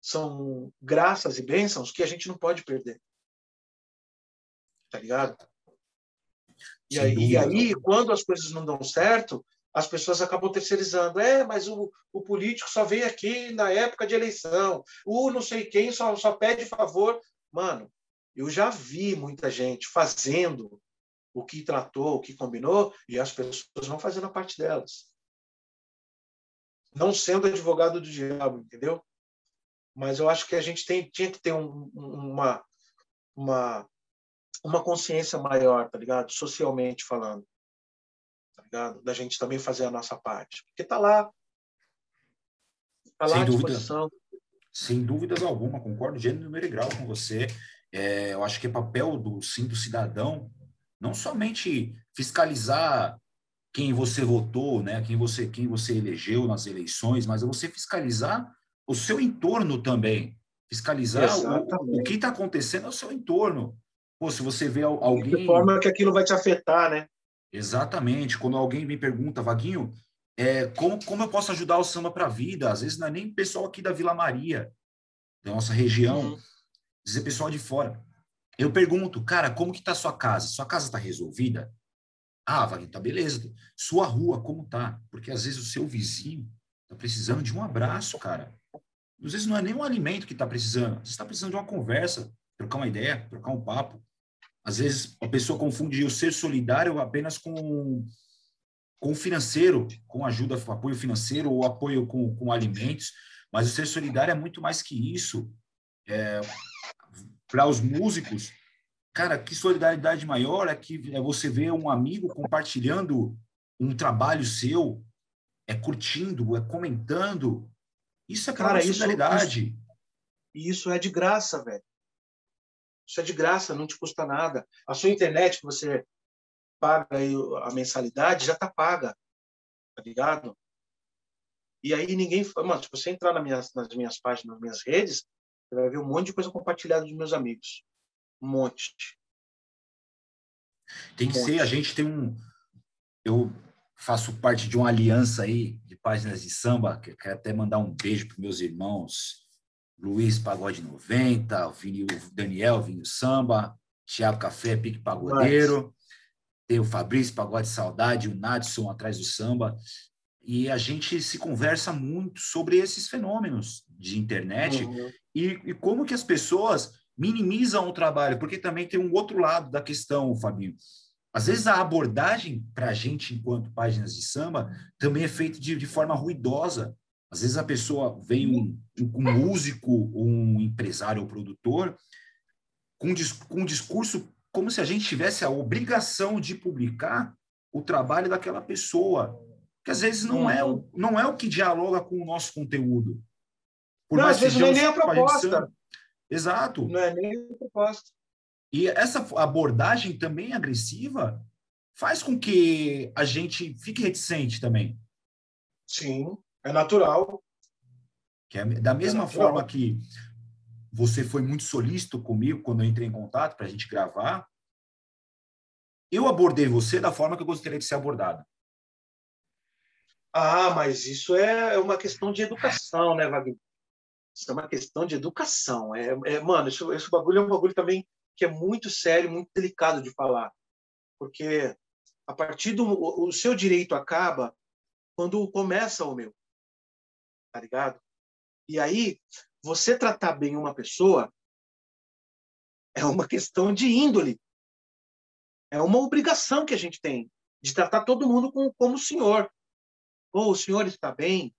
são graças e bênçãos que a gente não pode perder. Tá ligado? E aí, e aí, quando as coisas não dão certo, as pessoas acabam terceirizando. É, mas o, o político só vem aqui na época de eleição. O não sei quem só, só pede favor. Mano, eu já vi muita gente fazendo o que tratou, o que combinou, e as pessoas vão fazendo a parte delas. Não sendo advogado do diabo, entendeu? Mas eu acho que a gente tem, tinha que ter um, uma, uma, uma consciência maior, tá ligado? Socialmente falando. Tá ligado? Da gente também fazer a nossa parte. Porque tá lá. Tá lá Sem à disposição. Dúvida. Sem dúvidas alguma, concordo gênero, número e grau com você. É, eu acho que é papel do sim do cidadão não somente fiscalizar quem você votou, né, quem você quem você elegeu nas eleições, mas é você fiscalizar o seu entorno também, fiscalizar o, o, que está acontecendo ao seu entorno. Pô, se você vê alguém de forma que aquilo vai te afetar, né? Exatamente. Quando alguém me pergunta, Vaguinho, é, como, como eu posso ajudar o samba para a vida? Às vezes não é nem pessoal aqui da Vila Maria, da nossa região, uhum. dizer pessoal de fora. Eu pergunto, cara, como que tá sua casa? Sua casa está resolvida? Ah, Vaguinho, tá beleza. Sua rua, como tá? Porque às vezes o seu vizinho tá precisando de um abraço, cara. Às vezes não é nem um alimento que tá precisando. Você está precisando de uma conversa, trocar uma ideia, trocar um papo. Às vezes a pessoa confunde o ser solidário apenas com com financeiro, com ajuda, apoio financeiro ou apoio com, com alimentos, mas o ser solidário é muito mais que isso. É, Para os músicos, cara, que solidariedade maior é que é você ver um amigo compartilhando um trabalho seu, é curtindo, é comentando. Isso é cara, solidariedade. Isso, isso é de graça, velho. Isso é de graça, não te custa nada. A sua internet que você paga a mensalidade já está paga, tá ligado? E aí ninguém, mano, se você entrar nas minhas, nas minhas páginas, nas minhas redes, você vai ver um monte de coisa compartilhada dos meus amigos, um monte. Tem que um ser, monte. a gente tem um, eu faço parte de uma aliança aí de páginas de samba, que quero até mandar um beijo para meus irmãos Luiz Pagode 90, o, Vini, o Daniel Vinho Samba, Tiago Café, Pique Pagodeiro, tem o Fabrício Pagode Saudade, o Nadson atrás do samba, e a gente se conversa muito sobre esses fenômenos de internet uhum. e, e, como que as pessoas minimizam o trabalho, porque também tem um outro lado da questão, Fabinho. Às vezes a abordagem para a gente, enquanto páginas de samba, também é feita de, de forma ruidosa. Às vezes a pessoa vem um, um músico, um empresário ou produtor com, com um discurso como se a gente tivesse a obrigação de publicar o trabalho daquela pessoa, que às vezes não, é, o, não é o que dialoga com o nosso conteúdo. Por não, às vezes não é nem a proposta. Exato. Não é nem a proposta. E essa abordagem também agressiva faz com que a gente fique reticente também. Sim. É natural. Que é da mesma é forma que você foi muito solícito comigo quando eu entrei em contato para a gente gravar, eu abordei você da forma que eu gostaria de ser abordado. Ah, mas isso é uma questão de educação, né, Wagner? Isso é uma questão de educação. É, é mano, esse, esse bagulho é um bagulho também que é muito sério, muito delicado de falar. Porque a partir do. O seu direito acaba quando começa o meu tá ligado? E aí, você tratar bem uma pessoa é uma questão de índole. É uma obrigação que a gente tem de tratar todo mundo como, como senhor. Ou oh, o senhor está bem?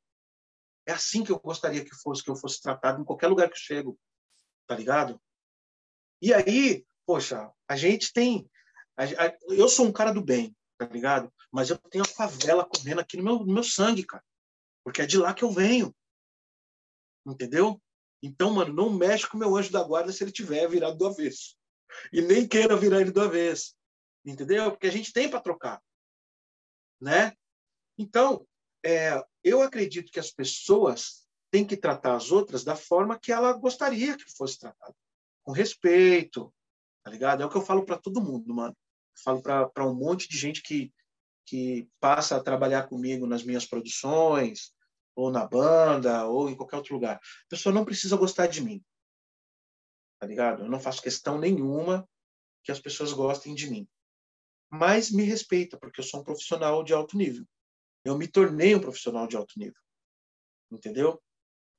É assim que eu gostaria que fosse, que eu fosse tratado em qualquer lugar que eu chego, tá ligado? E aí, poxa, a gente tem. A, a, eu sou um cara do bem, tá ligado? Mas eu tenho a favela correndo aqui no meu, no meu sangue, cara porque é de lá que eu venho. Entendeu? Então, mano, não mexe com o meu anjo da guarda se ele tiver virado do avesso. E nem queira virar ele do avesso. Entendeu? Porque a gente tem para trocar. Né? Então, é, eu acredito que as pessoas têm que tratar as outras da forma que ela gostaria que fosse tratada. Com respeito, tá ligado? É o que eu falo para todo mundo, mano. Eu falo para um monte de gente que, que passa a trabalhar comigo nas minhas produções, ou na banda, ou em qualquer outro lugar. A pessoa não precisa gostar de mim. Tá ligado? Eu não faço questão nenhuma que as pessoas gostem de mim. Mas me respeita, porque eu sou um profissional de alto nível. Eu me tornei um profissional de alto nível. Entendeu?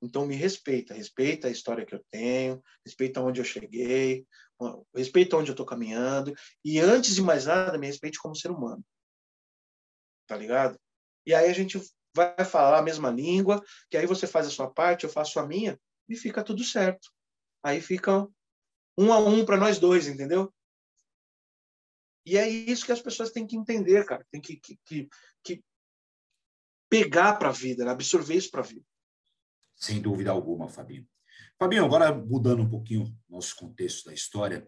Então me respeita, respeita a história que eu tenho, respeita onde eu cheguei, respeita onde eu estou caminhando e antes de mais nada me respeite como ser humano tá ligado? E aí a gente vai falar a mesma língua, que aí você faz a sua parte, eu faço a minha, e fica tudo certo. Aí fica um a um para nós dois, entendeu? E é isso que as pessoas têm que entender, cara. Tem que, que, que, que pegar para a vida, né? absorver isso para a vida. Sem dúvida alguma, Fabinho. Fabinho, agora mudando um pouquinho nosso contexto da história,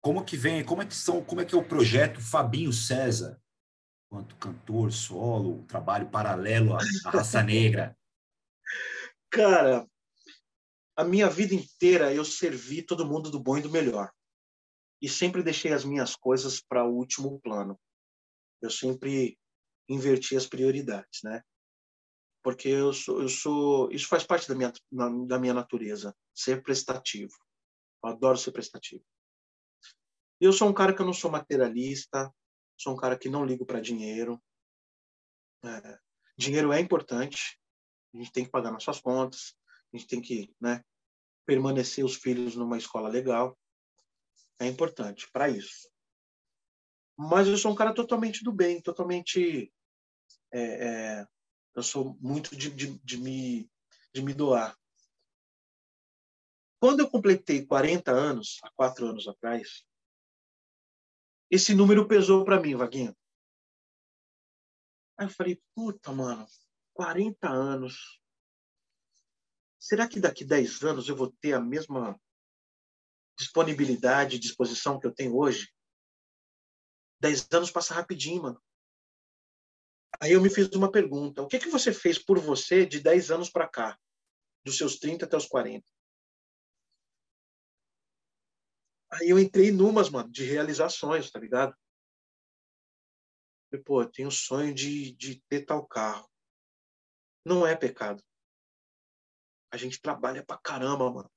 como que vem, como é que são, como é que é o projeto Fabinho César? quanto cantor, solo, trabalho paralelo à, à raça negra? Cara, a minha vida inteira eu servi todo mundo do bom e do melhor. E sempre deixei as minhas coisas para o último plano. Eu sempre inverti as prioridades, né? Porque eu sou, eu sou, isso faz parte da minha, da minha natureza, ser prestativo. Eu adoro ser prestativo. Eu sou um cara que eu não sou materialista, sou um cara que não ligo para dinheiro. É, dinheiro é importante, a gente tem que pagar nossas contas, a gente tem que né, permanecer os filhos numa escola legal. É importante para isso. Mas eu sou um cara totalmente do bem, totalmente. É, é, eu sou muito de, de, de, me, de me doar. Quando eu completei 40 anos, há quatro anos atrás, esse número pesou para mim, Vaguinho. Aí eu falei, puta, mano, 40 anos. Será que daqui 10 anos eu vou ter a mesma disponibilidade, disposição que eu tenho hoje? 10 anos passa rapidinho, mano. Aí eu me fiz uma pergunta: o que, que você fez por você de 10 anos para cá? Dos seus 30 até os 40? Aí eu entrei numas, mano, de realizações, tá ligado? pô, eu tenho sonho de, de ter tal carro. Não é pecado. A gente trabalha pra caramba, mano.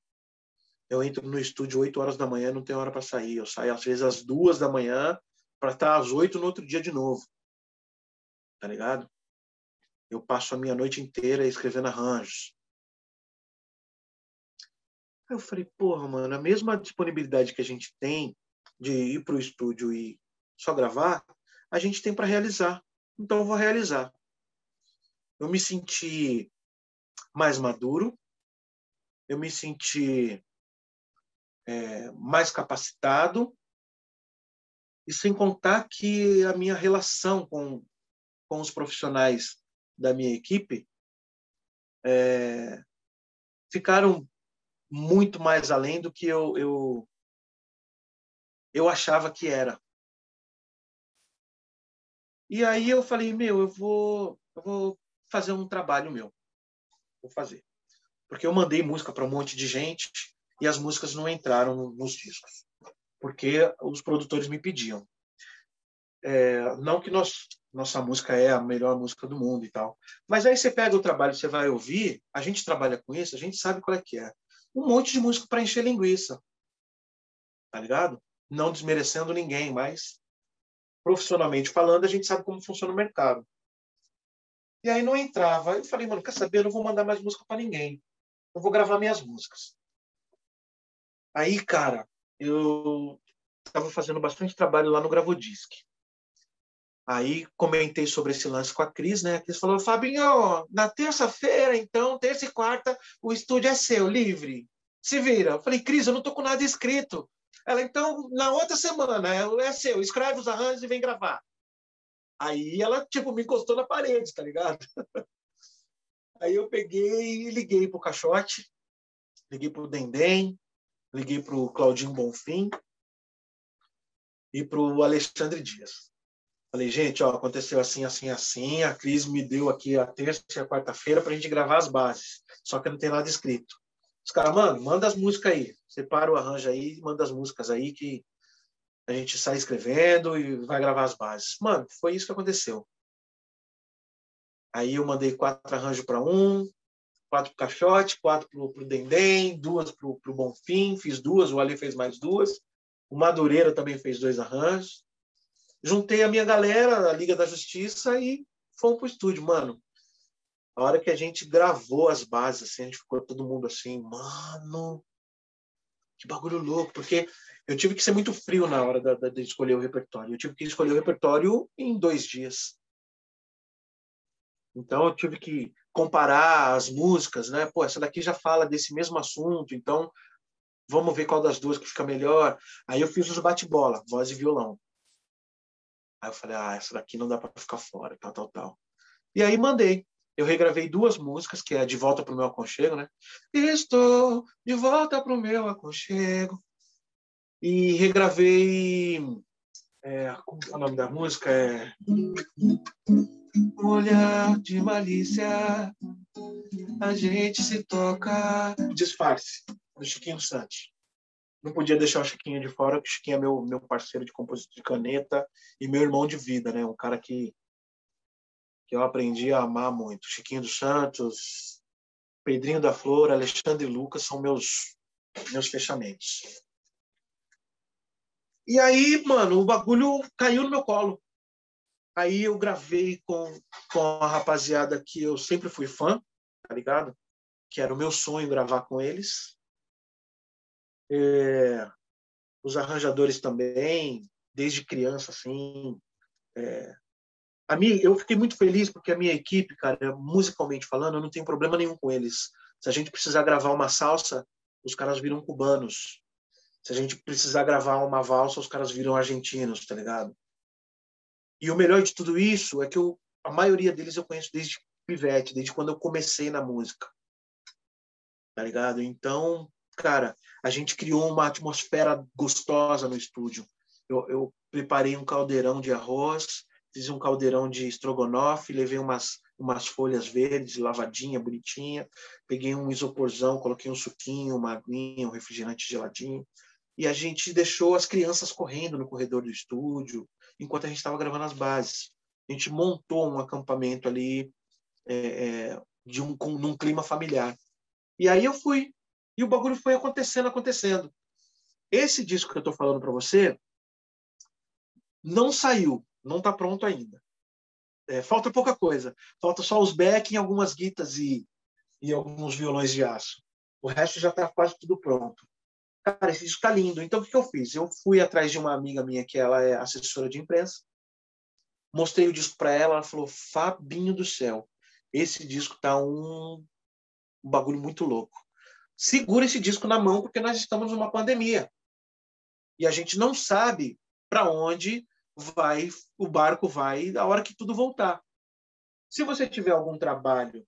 Eu entro no estúdio 8 horas da manhã, não tem hora para sair. Eu saio às vezes às duas da manhã para estar às 8 no outro dia de novo. Tá ligado? Eu passo a minha noite inteira escrevendo arranjos. Aí eu falei, porra, mano, a mesma disponibilidade que a gente tem de ir pro estúdio e só gravar, a gente tem para realizar. Então eu vou realizar. Eu me senti mais maduro, eu me senti é, mais capacitado, e sem contar que a minha relação com, com os profissionais da minha equipe é, ficaram muito mais além do que eu, eu, eu achava que era. E aí eu falei, meu, eu vou, eu vou fazer um trabalho meu. Vou fazer. Porque eu mandei música para um monte de gente e as músicas não entraram nos discos. Porque os produtores me pediam. É, não que nós, nossa música é a melhor música do mundo e tal. Mas aí você pega o trabalho, você vai ouvir, a gente trabalha com isso, a gente sabe qual é que é. Um monte de música para encher linguiça. Tá ligado? Não desmerecendo ninguém, mas profissionalmente falando, a gente sabe como funciona o mercado. E aí não entrava. Eu falei, mano, quer saber? Eu não vou mandar mais música para ninguém. Eu vou gravar minhas músicas. Aí, cara, eu estava fazendo bastante trabalho lá no Gravodisc. Aí comentei sobre esse lance com a Cris, né? A Cris falou, Fabinho, na terça-feira, então, terça e quarta, o estúdio é seu, livre. Se vira. Eu falei, Cris, eu não tô com nada escrito. Ela, então, na outra semana, é seu, escreve os arranjos e vem gravar. Aí ela, tipo, me encostou na parede, tá ligado? Aí eu peguei e liguei pro Caixote, liguei pro Dendem, liguei pro Claudinho Bonfim e pro Alexandre Dias. Falei, gente, ó, aconteceu assim, assim, assim. A Cris me deu aqui a terça e a quarta-feira para a gente gravar as bases. Só que não tem nada escrito. Os caras, mano, manda as músicas aí. Separa o arranjo aí, manda as músicas aí que a gente sai escrevendo e vai gravar as bases. Mano, foi isso que aconteceu. Aí eu mandei quatro arranjos para um, quatro pro Caixote, quatro pro, pro Dendem, duas pro, pro Bonfim, fiz duas, o Ali fez mais duas. O Madureira também fez dois arranjos. Juntei a minha galera, a Liga da Justiça, e fomos pro estúdio, mano. A hora que a gente gravou as bases, assim, a gente ficou todo mundo assim, mano, que bagulho louco, porque eu tive que ser muito frio na hora da, da, de escolher o repertório. Eu tive que escolher o repertório em dois dias. Então eu tive que comparar as músicas, né? Pô, essa daqui já fala desse mesmo assunto, então vamos ver qual das duas que fica melhor. Aí eu fiz os bate-bola, voz e violão. Aí eu falei, ah, essa daqui não dá para ficar fora, tal, tal, tal. E aí mandei eu regravei duas músicas, que é De Volta para o Meu Aconchego, né? Estou de volta para o meu aconchego. E regravei. É, como é o nome da música? É. Olhar de malícia, a gente se toca. Disfarce, do Chiquinho Santos. não podia deixar o Chiquinho de fora, porque o Chiquinho é meu, meu parceiro de composição de caneta e meu irmão de vida, né? Um cara que, que eu aprendi a amar muito. Chiquinho dos Santos, Pedrinho da Flor, Alexandre Lucas são meus, meus fechamentos. E aí, mano, o bagulho caiu no meu colo. Aí eu gravei com, com a rapaziada que eu sempre fui fã, tá ligado? Que era o meu sonho gravar com eles. É, os arranjadores também, desde criança, assim. É, a minha, eu fiquei muito feliz porque a minha equipe, cara, musicalmente falando, eu não tenho problema nenhum com eles. Se a gente precisar gravar uma salsa, os caras viram cubanos. Se a gente precisar gravar uma valsa, os caras viram argentinos, tá ligado? E o melhor de tudo isso é que eu, a maioria deles eu conheço desde pivete, desde quando eu comecei na música. Tá ligado? Então, cara, a gente criou uma atmosfera gostosa no estúdio. Eu, eu preparei um caldeirão de arroz, fiz um caldeirão de estrogonofe, levei umas, umas folhas verdes, lavadinha, bonitinha, peguei um isoporzão, coloquei um suquinho, uma aguinha, um refrigerante geladinho, e a gente deixou as crianças correndo no corredor do estúdio, enquanto a gente estava gravando as bases. A gente montou um acampamento ali é, é, de um, com, num clima familiar. E aí eu fui e o bagulho foi acontecendo, acontecendo. Esse disco que eu estou falando para você não saiu, não está pronto ainda. É, falta pouca coisa. Falta só os back em algumas guitas e, e alguns violões de aço. O resto já está quase tudo pronto. Cara, esse disco está lindo. Então, o que eu fiz? Eu fui atrás de uma amiga minha, que ela é assessora de imprensa. Mostrei o disco para ela. Ela falou: Fabinho do céu, esse disco tá um, um bagulho muito louco segura esse disco na mão porque nós estamos numa pandemia. E a gente não sabe para onde vai o barco vai a hora que tudo voltar. Se você tiver algum trabalho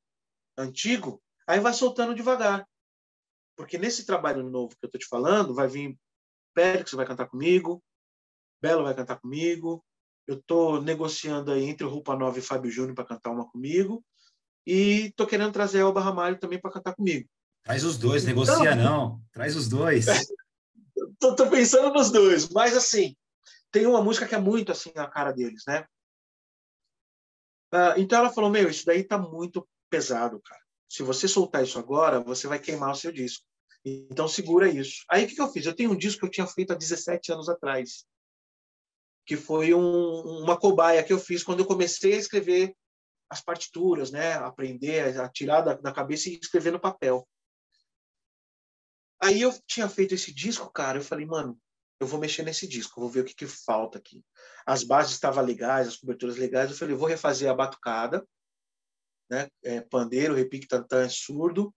antigo, aí vai soltando devagar. Porque nesse trabalho novo que eu estou te falando, vai vir Périx vai cantar comigo, Belo vai cantar comigo, eu estou negociando aí entre o Rupa Nova e Fábio Júnior para cantar uma comigo, e estou querendo trazer Elba Ramalho também para cantar comigo. Traz os dois, então, negocia não. Traz os dois. tô, tô, pensando nos dois, mas assim, tem uma música que é muito assim a cara deles, né? Uh, então ela falou: Meu, isso daí tá muito pesado, cara. Se você soltar isso agora, você vai queimar o seu disco. Então segura isso. Aí o que, que eu fiz? Eu tenho um disco que eu tinha feito há 17 anos atrás, que foi um, uma cobaia que eu fiz quando eu comecei a escrever as partituras, né? Aprender a tirar da, da cabeça e escrever no papel. Aí eu tinha feito esse disco, cara, eu falei, mano, eu vou mexer nesse disco, vou ver o que, que falta aqui. As bases estavam legais, as coberturas legais, eu falei, vou refazer a batucada, né? É, pandeiro, repique, tantã, surdo,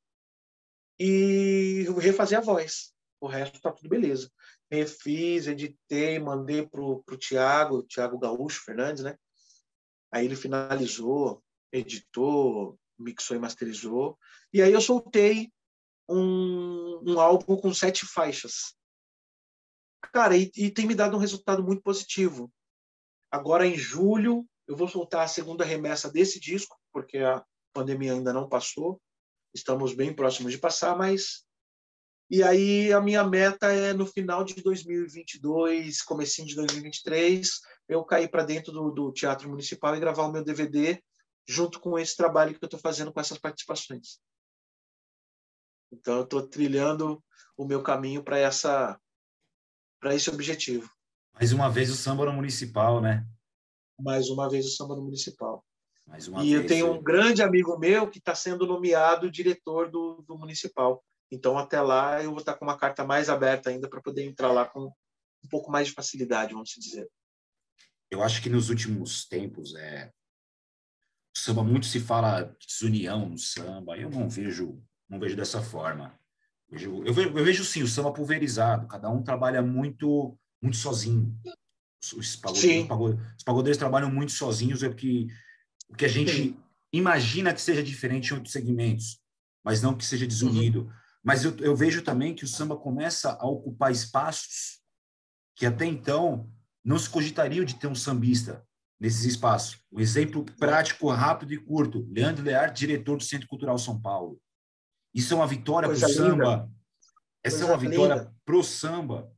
e refazer a voz. O resto tá tudo beleza. Refiz, editei, mandei pro, pro Tiago, Tiago Gaúcho Fernandes, né? Aí ele finalizou, editou, mixou e masterizou. E aí eu soltei um, um álbum com sete faixas. Cara, e, e tem me dado um resultado muito positivo. Agora, em julho, eu vou soltar a segunda remessa desse disco, porque a pandemia ainda não passou. Estamos bem próximos de passar, mas e aí a minha meta é no final de 2022, comecinho de 2023, eu cair para dentro do, do, Teatro Municipal e gravar o meu DVD junto com esse trabalho que eu estou fazendo com essas participações. Então eu estou trilhando o meu caminho para essa para esse objetivo. Mais uma vez o samba no municipal, né? Mais uma vez o samba no municipal. E eu tenho um grande amigo meu que está sendo nomeado diretor do, do municipal. Então até lá eu vou estar tá com uma carta mais aberta ainda para poder entrar lá com um pouco mais de facilidade, vamos dizer. Eu acho que nos últimos tempos é o samba muito se fala de desunião no samba. Eu não vejo não vejo dessa forma. Eu, eu, vejo, eu vejo sim o samba pulverizado, cada um trabalha muito muito sozinho. Os pagodeiros, os pagodeiros trabalham muito sozinhos, é o que, o que a gente sim. imagina que seja diferente em outros segmentos, mas não que seja desunido. Uhum. Mas eu, eu vejo também que o samba começa a ocupar espaços que até então não se cogitariam de ter um sambista nesses espaços. Um exemplo prático, rápido e curto. Leandro Lear, diretor do Centro Cultural São Paulo. Isso é uma vitória para o samba. Essa Coisa é uma vitória linda. pro samba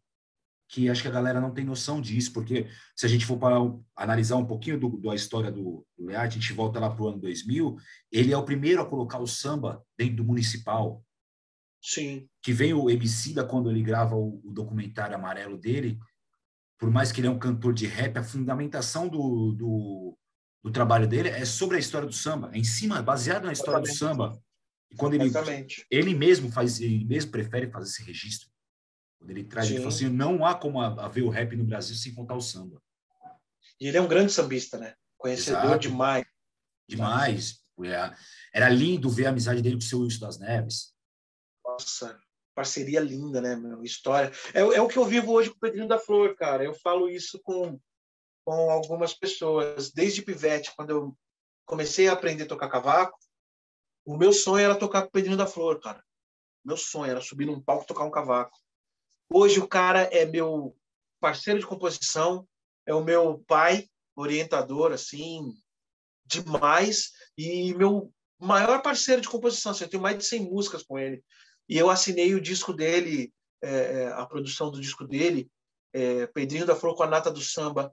que acho que a galera não tem noção disso, porque se a gente for para analisar um pouquinho do, da história do, do Learte, a gente volta lá para o ano 2000, ele é o primeiro a colocar o samba dentro do municipal. Sim. Que vem o Emicida quando ele grava o, o, documentário amarelo dele, por mais que ele é um cantor de rap, a fundamentação do, do, do trabalho dele é sobre a história do samba, é em cima, baseado na história Exatamente. do samba. E quando ele, ele mesmo faz, ele mesmo prefere fazer esse registro. Quando ele traz, Sim. ele fala assim, não há como haver o rap no Brasil sem contar o samba. E ele é um grande sambista, né? Conhecedor Exato. demais. Demais. É, era lindo ver a amizade dele com o seu Wilson das Neves. Nossa, parceria linda, né, meu? História. É, é o que eu vivo hoje com o Pedrinho da Flor, cara. Eu falo isso com, com algumas pessoas. Desde pivete, quando eu comecei a aprender a tocar cavaco, o meu sonho era tocar com o Pedrinho da Flor, cara. Meu sonho era subir num palco e tocar um cavaco. Hoje o cara é meu parceiro de composição, é o meu pai, orientador, assim, demais, e meu maior parceiro de composição. Assim, eu tenho mais de 100 músicas com ele. E eu assinei o disco dele, é, é, a produção do disco dele, é, Pedrinho da Flor com a Nata do Samba.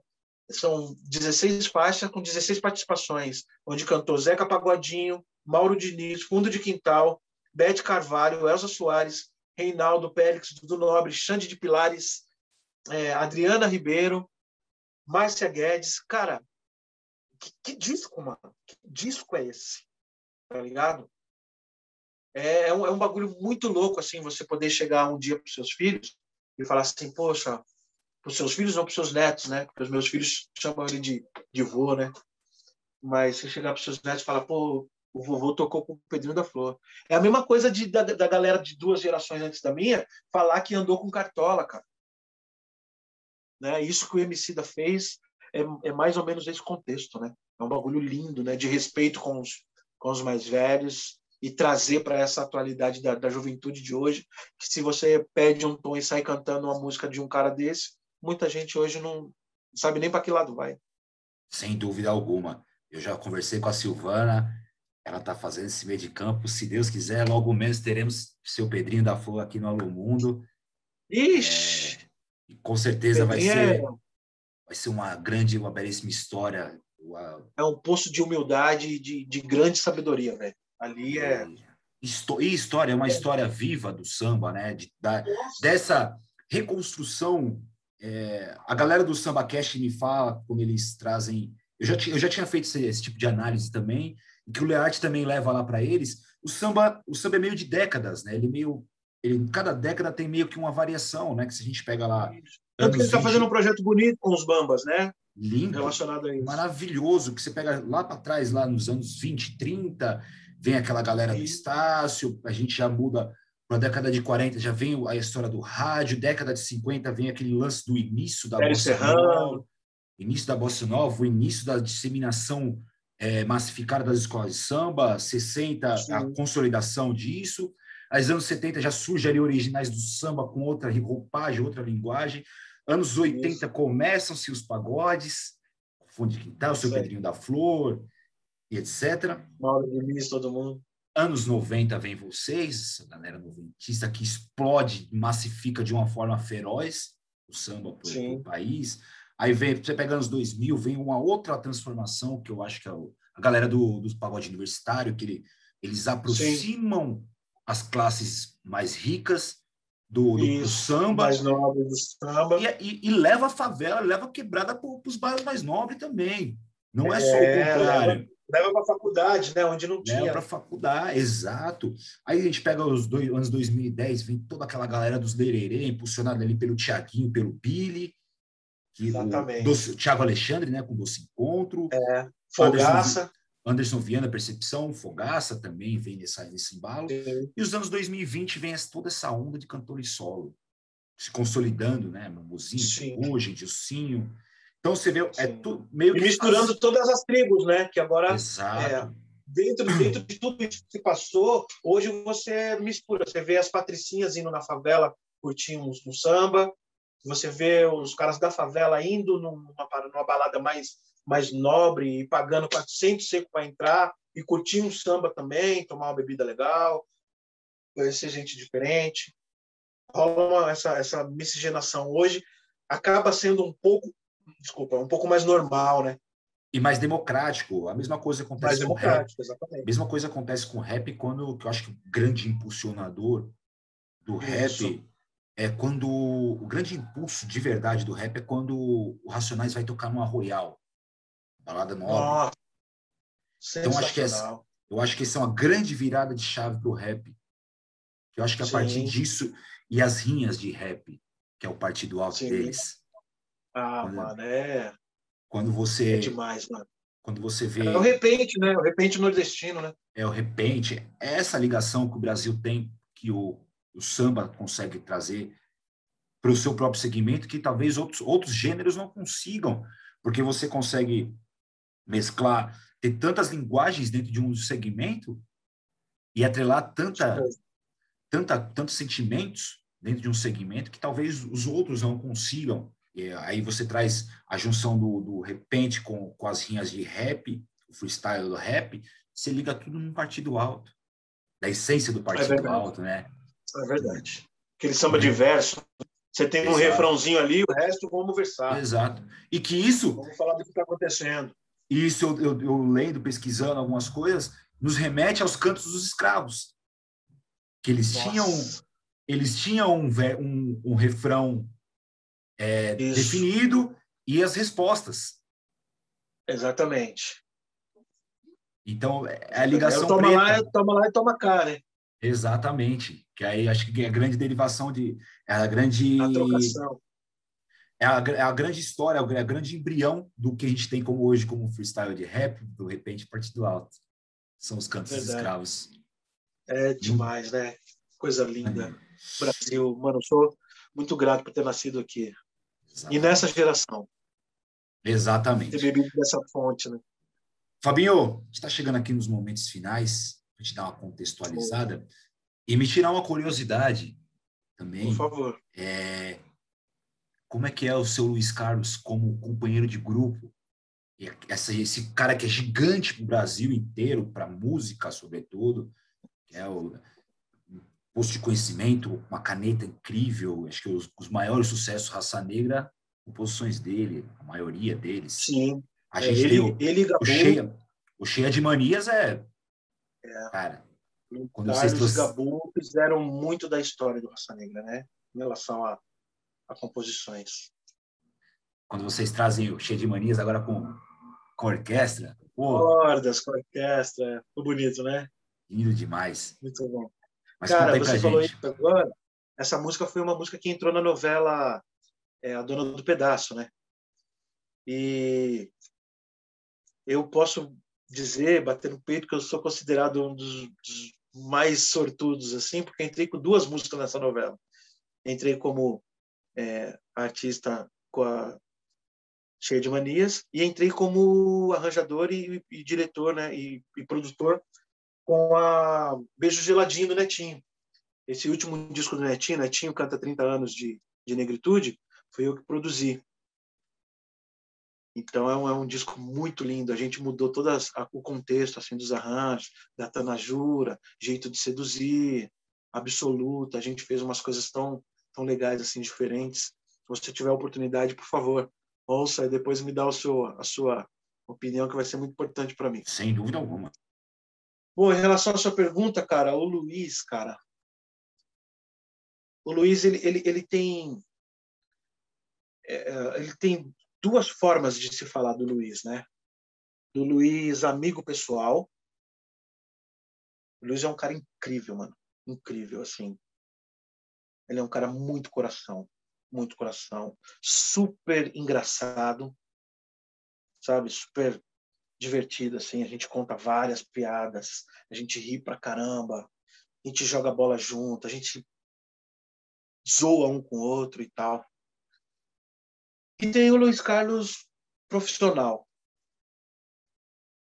São 16 faixas com 16 participações, onde cantou Zeca Pagodinho, Mauro Diniz, Fundo de Quintal, Bete Carvalho, Elza Soares, Reinaldo Pélix, Dudu Nobre, Xande de Pilares, é, Adriana Ribeiro, Márcia Guedes. Cara, que, que, disco, mano? Que disco é esse? Tá ligado? É, é, um, é um bagulho muito louco, assim, você poder chegar um dia para seus filhos e falar assim, poxa, para os seus filhos ou para os seus netos, né? Porque os meus filhos chamam ele de, de vô, né? Mas você chegar para os seus netos e falar, pô, o vovô tocou com o Pedrinho da Flor. É a mesma coisa de, da, da galera de duas gerações antes da minha falar que andou com Cartola, cara. Né? Isso que o Emicida fez é, é, mais ou menos esse contexto, né? É um bagulho lindo, né? De respeito com os, com os mais velhos e trazer para essa atualidade da, da juventude de hoje, que se você pede um tom e sai cantando uma música de um cara desse, muita gente hoje não sabe nem para que lado vai. Sem dúvida alguma. Eu já conversei com a Silvana, ela está fazendo esse meio de campo. Se Deus quiser, logo menos teremos seu Pedrinho da Flor aqui no Alô Mundo. Ixi! É, com certeza vai ser, é... vai ser uma grande, uma belíssima história. É um poço de humildade e de, de grande sabedoria, velho. Ali é. E história, é uma história viva do samba, né? De, da, dessa reconstrução. É, a galera do Samba Cash me fala como eles trazem. Eu já, eu já tinha feito esse, esse tipo de análise também que o Learte também leva lá para eles, o samba, o samba é meio de décadas, né? Ele meio ele, cada década tem meio que uma variação, né? Que se a gente pega lá. Tanto que ele está fazendo um projeto bonito com os Bambas, né? Lindo. Relacionado a isso. Maravilhoso, que você pega lá para trás, lá nos anos 20, 30, vem aquela galera do Estácio, a gente já muda para a década de 40, já vem a história do rádio, década de 50 vem aquele lance do início da Bossa Nova, início da Bossa Nova, o início da disseminação é, massificada das escolas de samba, 60, Sim. a consolidação disso. Aos anos 70 já surge ali originais do samba com outra roupagem, outra linguagem. Anos 80 começam-se os pagodes, Fundo de Quintal, Seu Pedrinho da Flor, e etc. Mauro Diniz, todo mundo. Anos 90 vem vocês, a galera noventista que explode, massifica de uma forma feroz o samba para o país. Aí vem, você pega anos 2000, vem uma outra transformação, que eu acho que é o, a galera do, do pagode universitário, que ele, eles aproximam Sim. as classes mais ricas do, do, Isso, do samba. Mais nobre do samba. E, e, e, leva a favela, leva a quebrada para os bairros mais nobres também. Não é, é só o contrário. Leva para a faculdade, né? Onde não tinha. Leva para a faculdade, exato. Aí a gente pega os dois, anos 2010, vem toda aquela galera dos Lererê, impulsionada ali pelo Tiaguinho, pelo Billy, que Exatamente. Do, Thiago Alexandre, né, com Doce Encontro. É, Fogaça. Anderson, Anderson Viana, Percepção, Fogaça também vem nessa, nesse embalo. Sim. E os anos 2020 vem toda essa onda de cantores solo, se consolidando, né? Mamuzinho, hoje, Dilcinho. Então você vê, é tudo meio e misturando as... todas as tribos, né? Que agora. É, dentro, dentro de tudo isso que se passou, hoje você mistura. Você vê as patricinhas indo na favela curtir um, um samba, você vê os caras da favela indo numa, numa balada mais, mais nobre e pagando 400 seco para entrar e curtir um samba também, tomar uma bebida legal, conhecer gente diferente. rola uma, essa, essa miscigenação. Hoje acaba sendo um pouco, desculpa, um pouco mais normal, né? E mais democrático. A mesma coisa acontece mais com rap. Exatamente. A mesma coisa acontece com rap quando que eu acho que o grande impulsionador do Isso. rap é quando o grande impulso de verdade do rap é quando o Racionais vai tocar numa Royal, balada nova. então acho que essa, eu acho que essa é uma grande virada de chave para o rap. Eu acho que a Sim. partir disso e as rinhas de rap, que é o partido alto Sim. deles. Ah, quando, mano, é. Quando você. É demais, mano. Quando você vê. É o repente, né? O repente nordestino, né? É o repente. É essa ligação que o Brasil tem, que o, o samba consegue trazer para o seu próprio segmento, que talvez outros, outros gêneros não consigam, porque você consegue mesclar, ter tantas linguagens dentro de um segmento e atrelar tanta, tanta, tantos sentimentos dentro de um segmento que talvez os outros não consigam. E aí você traz a junção do, do repente com, com as rinhas de rap, o freestyle do rap, você liga tudo num partido alto, da essência do é partido é alto, né? É verdade. Aquele samba de verso. Você tem Exato. um refrãozinho ali, o resto vamos versar. Exato. E que isso. Vamos falar do que está acontecendo. Isso, eu, eu, eu, lendo, pesquisando algumas coisas, nos remete aos cantos dos escravos. Que eles Nossa. tinham eles tinham um, um, um refrão é, definido e as respostas. Exatamente. Então, é a ligação é, toma preta. Lá, toma lá e toma cá, né? Exatamente. Que aí acho que é a grande derivação de. É a grande. A trocação. É a, é a grande história, é a grande embrião do que a gente tem como hoje como freestyle de rap, do repente partido alto. São os cantos Verdade. escravos. É demais, né? Coisa linda. É. Brasil, mano, eu sou muito grato por ter nascido aqui. Exatamente. E nessa geração. Exatamente. Ter bebido dessa fonte, né? Fabinho, está chegando aqui nos momentos finais para te dar uma contextualizada e me tirar uma curiosidade também. Por favor. É, como é que é o seu Luiz Carlos como companheiro de grupo? Essa, esse cara que é gigante para o Brasil inteiro, para música, sobretudo, que é o posto de conhecimento, uma caneta incrível. Acho que os, os maiores sucessos Raça Negra, composições dele, a maioria deles. Sim. A é, gente é, ele, o, ele o, cheia, o Cheia de Manias é é. Cara, quando Carlos vocês trouxe... Gabu fizeram muito da história do Raça Negra, né? Em relação a, a composições. Quando vocês trazem o Cheio de Manias agora com, com orquestra. Pô, Cordas, com orquestra. Ficou bonito, né? Lindo demais. Muito bom. Mas Cara, você falou gente. isso agora. Essa música foi uma música que entrou na novela é, A Dona do Pedaço, né? E eu posso dizer, bater no peito, que eu sou considerado um dos, dos mais sortudos, assim, porque entrei com duas músicas nessa novela. Entrei como é, artista com a Cheia de Manias e entrei como arranjador e, e diretor né, e, e, produtor com a Beijo Geladinho do Netinho. Esse último disco do Netinho, Netinho canta 30 anos de, de negritude, foi eu que produzi. Então é um, é um, disco muito lindo. A gente mudou todo o contexto assim dos arranjos, da Tanajura, jeito de seduzir, absoluta. A gente fez umas coisas tão tão legais assim diferentes. Se você tiver a oportunidade, por favor, ouça e depois me dá o seu a sua opinião que vai ser muito importante para mim. Sem dúvida alguma. Bom, em relação à sua pergunta, cara, o Luiz, cara, o Luiz ele ele, ele tem é, é ele tem duas formas de se falar do Luiz, né? Do Luiz amigo pessoal. O Luiz é um cara incrível, mano. Incrível, assim. Ele é um cara muito coração, muito coração, super engraçado, sabe? Super divertido, assim. A gente conta várias piadas, a gente ri pra caramba, a gente joga bola junto, a gente zoa um com o outro e tal. E tem o Luiz Carlos profissional.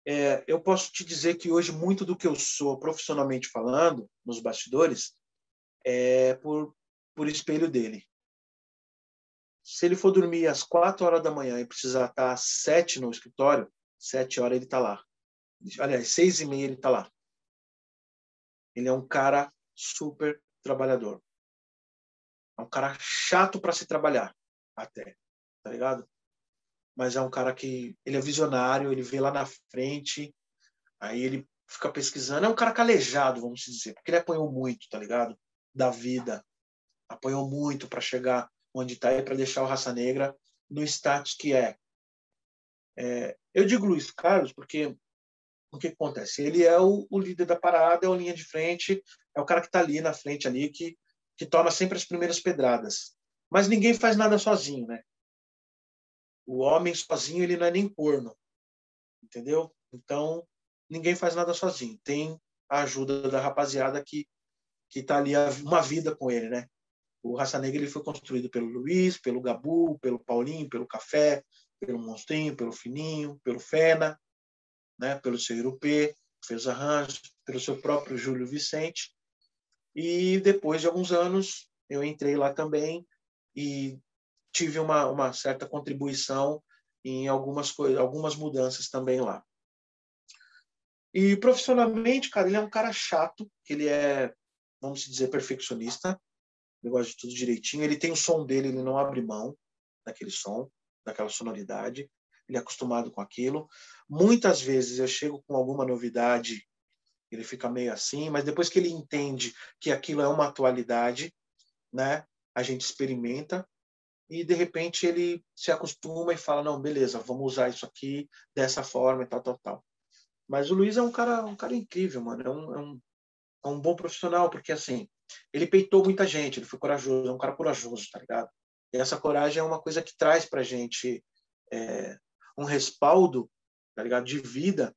É, eu posso te dizer que hoje muito do que eu sou profissionalmente falando, nos bastidores, é por, por espelho dele. Se ele for dormir às quatro horas da manhã e precisar estar às sete no escritório, sete horas ele está lá. Aliás, seis e meia ele está lá. Ele é um cara super trabalhador. É um cara chato para se trabalhar, até, tá ligado? Mas é um cara que ele é visionário, ele vê lá na frente, aí ele fica pesquisando. É um cara calejado, vamos dizer, porque ele apanhou muito, tá ligado? Da vida. Apanhou muito para chegar onde está e para deixar o Raça Negra no status que é. é. Eu digo Luiz Carlos porque o que acontece? Ele é o, o, líder da parada, é o linha de frente, é o cara que está ali na frente ali que que toma sempre as primeiras pedradas. Mas ninguém faz nada sozinho, né? O homem sozinho ele não é nem corno, entendeu? Então ninguém faz nada sozinho. Tem a ajuda da rapaziada que que está ali uma vida com ele, né? O Raça Negra ele foi construído pelo Luiz, pelo Gabu, pelo Paulinho, pelo Café, pelo Monstrinho, pelo Fininho, pelo Fena, né? Pelo seu Irupê, fez arranjos, pelo seu próprio Júlio Vicente. E depois de alguns anos eu entrei lá também e tive uma, uma certa contribuição em algumas coisas, algumas mudanças também lá. E profissionalmente, cara, ele é um cara chato, ele é, vamos dizer, perfeccionista, ele gosta de tudo direitinho, ele tem o som dele, ele não abre mão daquele som, daquela sonoridade, ele é acostumado com aquilo. Muitas vezes eu chego com alguma novidade, ele fica meio assim, mas depois que ele entende que aquilo é uma atualidade, né, a gente experimenta e de repente ele se acostuma e fala não, beleza, vamos usar isso aqui dessa forma e tal, tal, tal. Mas o Luiz é um cara, um cara incrível, mano. É um, é um, é um bom profissional, porque assim, ele peitou muita gente, ele foi corajoso, é um cara corajoso, tá ligado? E essa coragem é uma coisa que traz pra gente é, um respaldo, tá ligado? De vida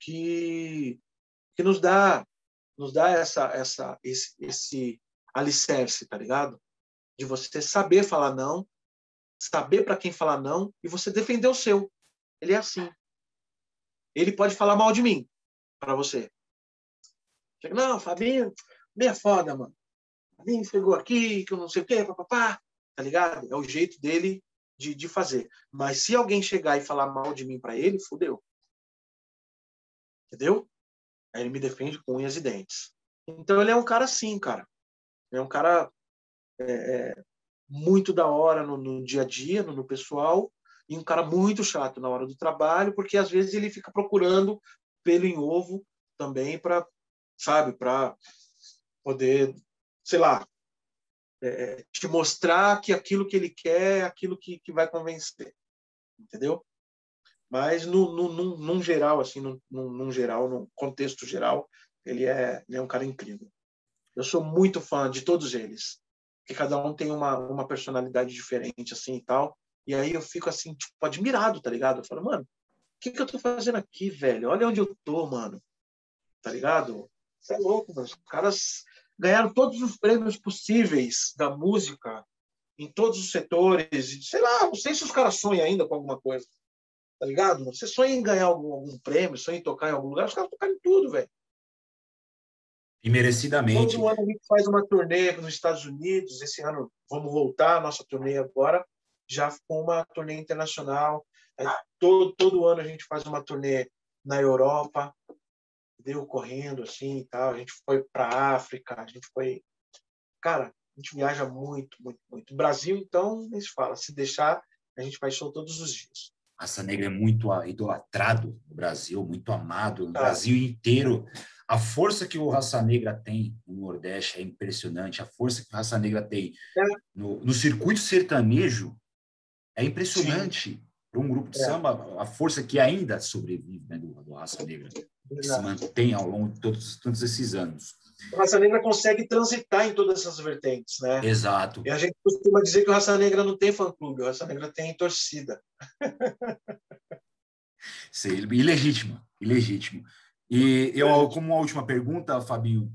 que, que nos dá nos dá essa, essa, esse, esse alicerce, tá ligado? De você saber falar não, saber para quem falar não e você defender o seu. Ele é assim. Ele pode falar mal de mim para você. Não, Fabinho, meia foda, mano. Fabinho chegou aqui, que eu não sei o quê, papapá. Tá ligado? É o jeito dele de, de fazer. Mas se alguém chegar e falar mal de mim para ele, fudeu. Entendeu? Aí ele me defende com unhas e dentes. Então ele é um cara assim, cara. É um cara é, é, muito da hora no, no, dia a dia, no, no pessoal, e um cara muito chato na hora do trabalho, porque às vezes ele fica procurando pelo em ovo também para, sabe, para poder, sei lá, é, te mostrar que aquilo que ele quer é aquilo que, que vai convencer, entendeu? Mas no, no, num, num geral, assim, num, num, geral, num contexto geral, ele é, ele é um cara incrível. Eu sou muito fã de todos eles, que cada um tem uma, uma personalidade diferente, assim e tal. E aí eu fico assim, tipo, admirado, tá ligado? Eu falo, mano, o que, que eu tô fazendo aqui, velho? Olha onde eu tô, mano. Tá ligado? Você é louco, mano. Os caras ganharam todos os prêmios possíveis da música em todos os setores. Sei lá, não sei se os caras sonham ainda com alguma coisa. Tá ligado? Você sonha em ganhar algum, algum prêmio, sonha em tocar em algum lugar, os caras tocam em tudo, velho. E merecidamente. Todo ano a gente faz uma turnê nos Estados Unidos. Esse ano vamos voltar a nossa turnê agora já com uma turnê internacional. Todo, todo ano a gente faz uma turnê na Europa, deu correndo assim e tal. A gente foi para a África, a gente foi. Cara, a gente viaja muito, muito, muito. Brasil, então, nem se fala. Se deixar, a gente faz show todos os dias. Raça Negra é muito idolatrado no Brasil, muito amado no Brasil inteiro. A força que o Raça Negra tem no Nordeste é impressionante. A força que o Raça Negra tem é. no, no circuito sertanejo é impressionante para um grupo de é. samba a força que ainda sobrevive né, do, do Raça Negra, que se mantém ao longo de todos, todos esses anos. O Raça Negra consegue transitar em todas essas vertentes, né? Exato. E a gente costuma dizer que o Raça Negra não tem fã-clube, o Raça Negra tem torcida. Sim, ilegítimo, ilegítimo. E eu, como uma última pergunta, Fabinho,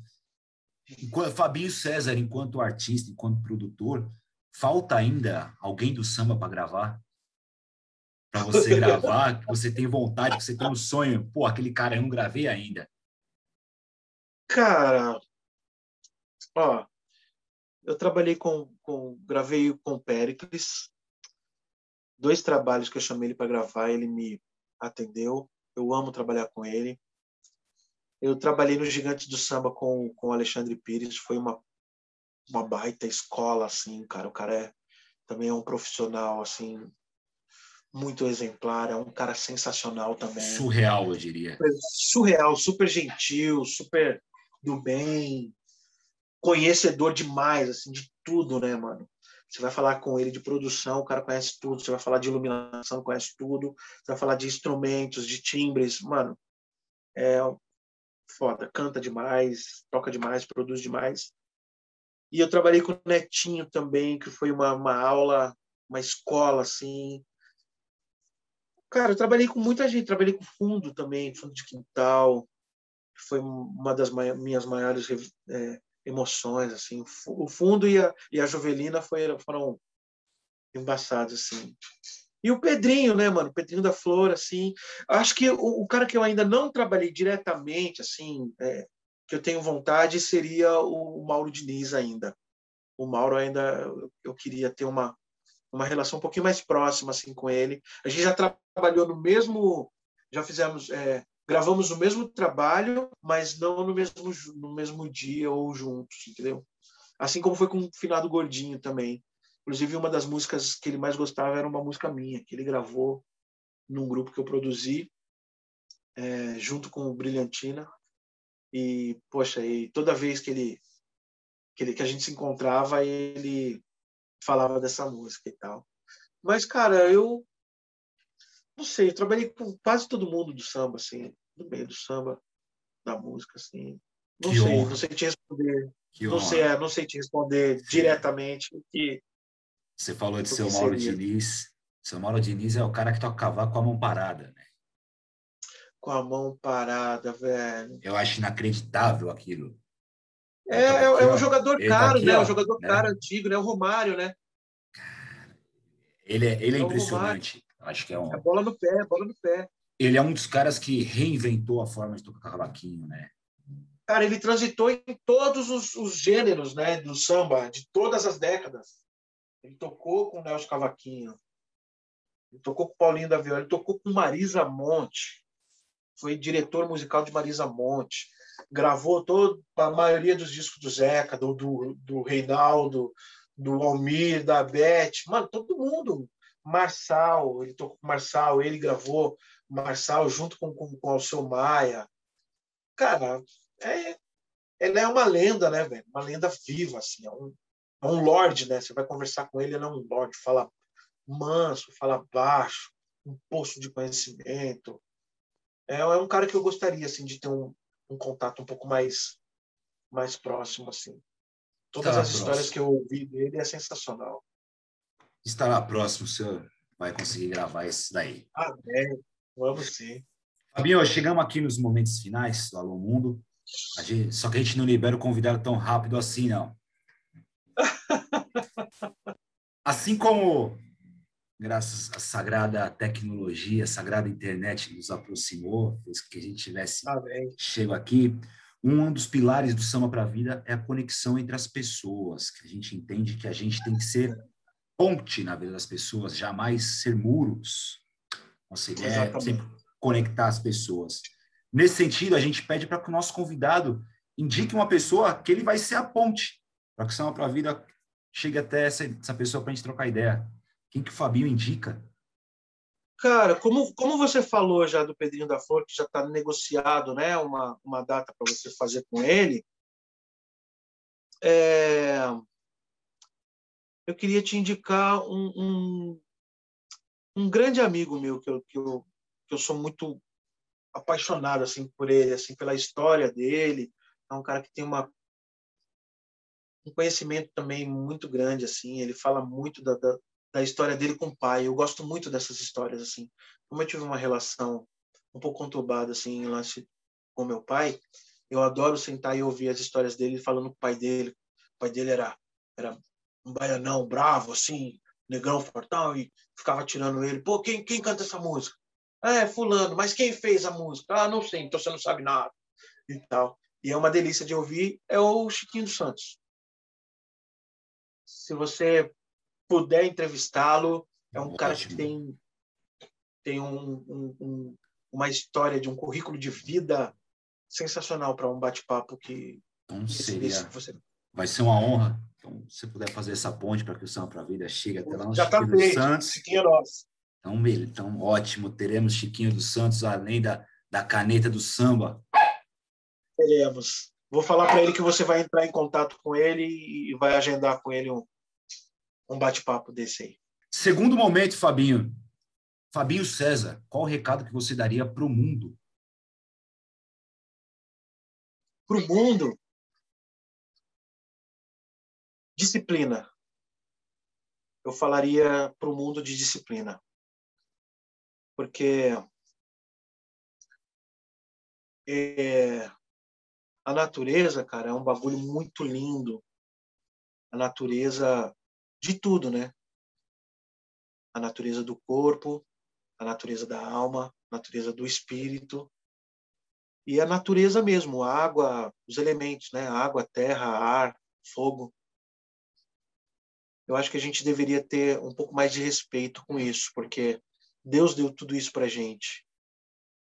Fabinho César, enquanto artista, enquanto produtor, falta ainda alguém do samba para gravar? Para você gravar, que você tem vontade, que você tem um sonho. Pô, aquele cara eu não gravei ainda. Cara, ó, eu trabalhei com, com gravei com o Pericles, dois trabalhos que eu chamei ele para gravar, ele me atendeu. Eu amo trabalhar com ele. Eu trabalhei no Gigantes do Samba com com Alexandre Pires, foi uma uma baita escola, assim, cara. O cara é, também é um profissional, assim, muito exemplar, é um cara sensacional também. Surreal, eu diria. Surreal, super gentil, super do bem, conhecedor demais, assim, de tudo, né, mano? Você vai falar com ele de produção, o cara conhece tudo. Você vai falar de iluminação, conhece tudo. Você vai falar de instrumentos, de timbres, mano. É foda, canta demais, toca demais, produz demais. E eu trabalhei com o Netinho também, que foi uma, uma aula, uma escola, assim. Cara, eu trabalhei com muita gente, trabalhei com fundo também, fundo de quintal, que foi uma das minhas maiores é, emoções, assim. O fundo e a, e a Jovelina foi, foram embaçados, assim. E o Pedrinho, né, mano? O Pedrinho da Flor, assim. Acho que o, o cara que eu ainda não trabalhei diretamente, assim, é, que eu tenho vontade, seria o, o Mauro Diniz ainda. O Mauro ainda, eu, queria ter uma, uma relação um pouquinho mais próxima, assim, com ele. A gente já trabalhou no mesmo, já fizemos é, gravamos o mesmo trabalho, mas não no mesmo, no mesmo dia ou juntos, entendeu? Assim como foi com o Finado Gordinho também. Inclusive, uma das músicas que ele mais gostava era uma música minha, que ele gravou num grupo que eu produzi, é, junto com o Brilhantina. E, poxa, e toda vez que ele, que ele que a gente se encontrava, ele falava dessa música e tal. Mas, cara, eu não sei, eu trabalhei com quase todo mundo do samba, assim, no meio do samba, da música, assim. Não que sei, honra. não sei te responder. Que não sei, é, não sei te responder diretamente que você falou de seu Mauro. Diniz. Seu Mauro Diniz é o cara que toca cavaco com a mão parada, né? Com a mão parada, velho. Eu acho inacreditável aquilo. É, é, aqui, é um jogador tá caro, aqui, né? Ó, um jogador né? caro, antigo, né? O Romário, né? Ele é, ele é, é impressionante. Acho que é um. É bola no pé, bola no pé. Ele é um dos caras que reinventou a forma de tocar cavaquinho, né? Cara, ele transitou em todos os, os gêneros, né, do samba, de todas as décadas. Ele tocou com o Nelson Cavaquinho, ele tocou com Paulinho da Viola, ele tocou com Marisa Monte, foi diretor musical de Marisa Monte, gravou toda a maioria dos discos do Zeca, do, do, do Reinaldo, do Almir, da Beth, mano, todo mundo Marçal, ele tocou com Marçal, ele gravou Marçal junto com, com, com Alceu Maia. Cara, é, ele é uma lenda, né, velho? Uma lenda viva, assim. É um, é um lord, né? Você vai conversar com ele, ele é um lord. Fala manso, fala baixo, um poço de conhecimento. É, é um cara que eu gostaria, assim, de ter um, um contato um pouco mais, mais próximo, assim. Todas as próximo. histórias que eu ouvi dele é sensacional estará próximo, senhor vai conseguir gravar esse daí. Amém. Vamos sim. Fabinho, chegamos aqui nos momentos finais do Alô Mundo. Gente, só que a gente não libera o convidado tão rápido assim, não. assim como, graças à sagrada tecnologia, a sagrada internet nos aproximou, fez que a gente tivesse Amém. chego aqui, um dos pilares do Samba para a Vida é a conexão entre as pessoas, que a gente entende que a gente tem que ser ponte na vida das pessoas, jamais ser muros. Nossa ideia é sempre conectar as pessoas. Nesse sentido, a gente pede para que o nosso convidado indique uma pessoa que ele vai ser a ponte, para que o Samba para a Vida chegue até essa, essa pessoa para a gente trocar ideia. Quem que o Fabinho indica? Cara, como, como você falou já do Pedrinho da Flor, que já está negociado né, uma, uma data para você fazer com ele, é, eu queria te indicar um, um, um grande amigo meu que eu, que, eu, que eu sou muito apaixonado assim por ele, assim pela história dele. É um cara que tem uma um conhecimento também muito grande assim. Ele fala muito da, da, da história dele com o pai. Eu gosto muito dessas histórias assim. Como eu tive uma relação um pouco conturbada assim em lance com meu pai, eu adoro sentar e ouvir as histórias dele falando com o pai dele. O pai dele era era um baianão bravo, assim, negão fortão, e ficava tirando ele. Pô, quem, quem canta essa música? é, fulano, mas quem fez a música? Ah, não sei, então você não sabe nada. E tal. E é uma delícia de ouvir, é o Chiquinho dos Santos. Se você puder entrevistá-lo, é um Ótimo. cara que tem, tem um, um, um, uma história de um currículo de vida sensacional para um bate-papo que, então, seria... Você... vai ser uma honra Então, se você puder fazer essa ponte para que o Samba para a Vida chegue até lá no Já Chiquinho tá dos Santos. Chiquinho é nosso. Então, então, ótimo. Teremos Chiquinho dos Santos, além da, da caneta do samba. Teremos. Vou falar para ele que você vai entrar em contato com ele e vai agendar com ele um, um bate-papo desse aí. Segundo momento, Fabinho. Fabinho César, qual o recado que você daria para o mundo? Para o mundo? Disciplina. Eu falaria para o mundo de disciplina. Porque é, a natureza, cara, é um bagulho muito lindo. A natureza de tudo, né? A natureza do corpo, a natureza da alma, a natureza do espírito e a natureza mesmo, a água, os elementos, né? Água, terra, ar, fogo. Eu acho que a gente deveria ter um pouco mais de respeito com isso, porque Deus deu tudo isso para gente.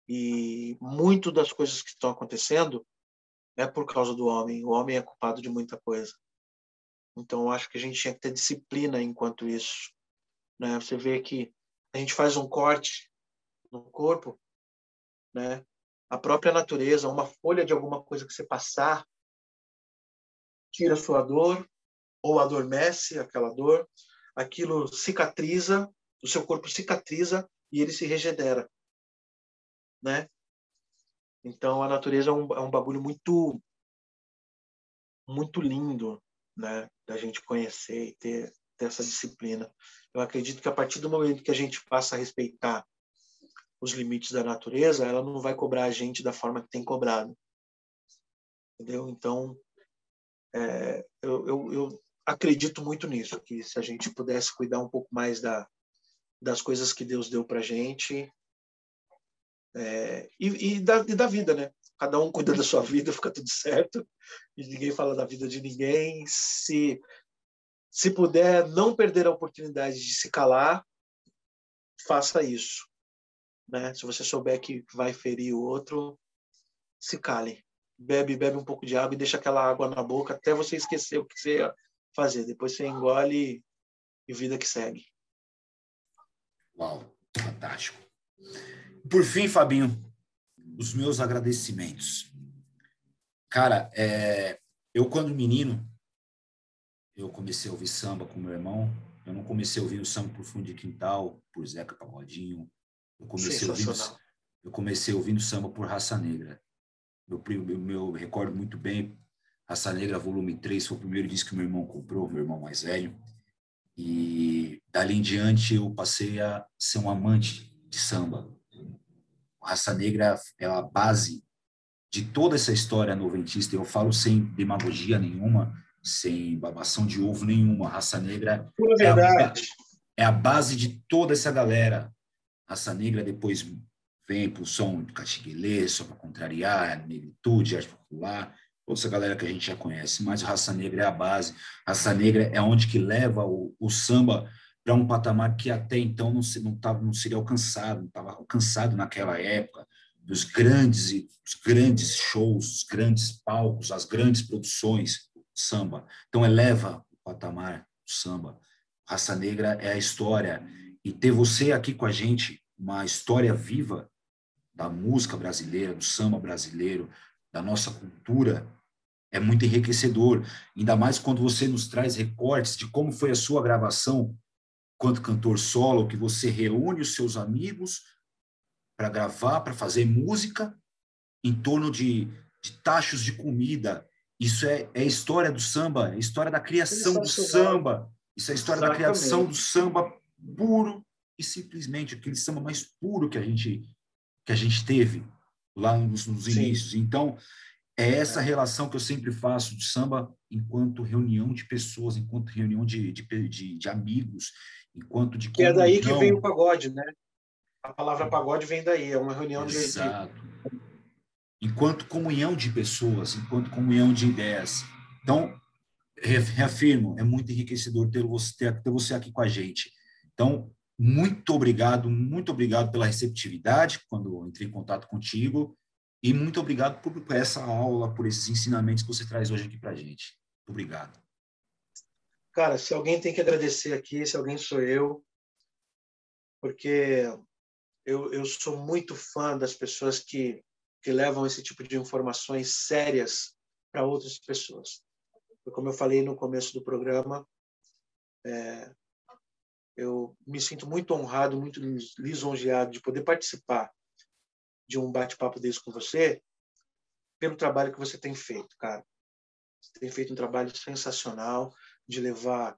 E muito das coisas que estão acontecendo é por causa do homem. O homem é culpado de muita coisa. Então, eu acho que a gente tinha que ter disciplina enquanto isso. Né? Você vê que a gente faz um corte no corpo, né? A própria natureza, uma folha de alguma coisa que você passar, tira a sua dor ou adormece aquela dor, aquilo cicatriza, o seu corpo cicatriza e ele se regenera, né? Então a natureza é um, é um bagulho muito muito lindo, né, da gente conhecer e ter, ter essa disciplina. Eu acredito que a partir do momento que a gente passa a respeitar os limites da natureza, ela não vai cobrar a gente da forma que tem cobrado. Entendeu? Então, é, eu, eu, eu, acredito muito nisso, que se a gente pudesse cuidar um pouco mais da, das coisas que Deus deu para gente é, e, e, da, e da vida, né? Cada um cuida da sua vida, fica tudo certo e ninguém fala da vida de ninguém. Se se puder não perder a oportunidade de se calar, faça isso. Né? Se você souber que vai ferir o outro, se cale. Bebe, bebe um pouco de água e deixa aquela água na boca até você esquecer o que você ia fazer. Depois você engole e vida que segue. Uau, fantástico. Por fim, Fabinho, os meus agradecimentos. Cara, é, eu quando menino, eu comecei a ouvir samba com meu irmão. Eu não comecei ouvindo samba por fundo de quintal, por Zeca Pagodinho. Eu comecei ouvindo, eu comecei ouvindo samba por Raça Negra. Meu, meu, meu recordo muito bem, Raça Negra volume 3 foi o primeiro disco que meu irmão comprou, meu irmão mais velho. E dali em diante eu passei a ser um amante de samba. Raça Negra é a base de toda essa história noventista. Eu falo sem demagogia nenhuma, sem babação de ovo nenhuma. Raça Negra é a, é a, base de toda essa galera. Raça Negra depois vem para o som do Catiguelê, só para contrariar, negritude, arte popular, toda essa galera que a gente já conhece. Mas Raça Negra é a base. Raça Negra é onde que leva o, o samba para um patamar que até então não, se, não, tava, não seria alcançado, não estava alcançado naquela época, dos grandes, os grandes shows, os grandes palcos, as grandes produções samba. Então, eleva o patamar do samba. Raça Negra é a história. E ter você aqui com a gente, uma história viva da música brasileira, do samba brasileiro, da nossa cultura, é muito enriquecedor. Ainda mais quando você nos traz recortes de como foi a sua gravação quanto cantor solo, que você reúne os seus amigos para gravar, para fazer música em torno de, de tachos de comida, isso é, é a história do samba, é a história da criação do samba. Isso é a história Exatamente. da criação do samba puro e simplesmente aquele samba mais puro que a gente que a gente teve lá nos, nos inícios. Então, é essa relação que eu sempre faço de samba enquanto reunião de pessoas, enquanto reunião de, de, de, de amigos, enquanto de Que é daí que vem o pagode, né? A palavra pagode vem daí, é uma reunião Exato. de, enquanto comunhão de pessoas, enquanto comunhão de ideias. Então, reafirmo, é muito enriquecedor ter você, ter, ter você aqui com a gente. Então, muito obrigado, muito obrigado pela receptividade quando entrei em contato contigo e muito obrigado por, por essa aula, por esses ensinamentos que você traz hoje aqui para a gente. Obrigado. Cara, se alguém tem que agradecer aqui, se alguém sou eu, porque eu, eu sou muito fã das pessoas que, que levam esse tipo de informações sérias para outras pessoas. Como eu falei no começo do programa, é, eu me sinto muito honrado, muito lisonjeado de poder participar de um bate-papo desse com você, pelo trabalho que você tem feito, cara. Você tem feito um trabalho sensacional de levar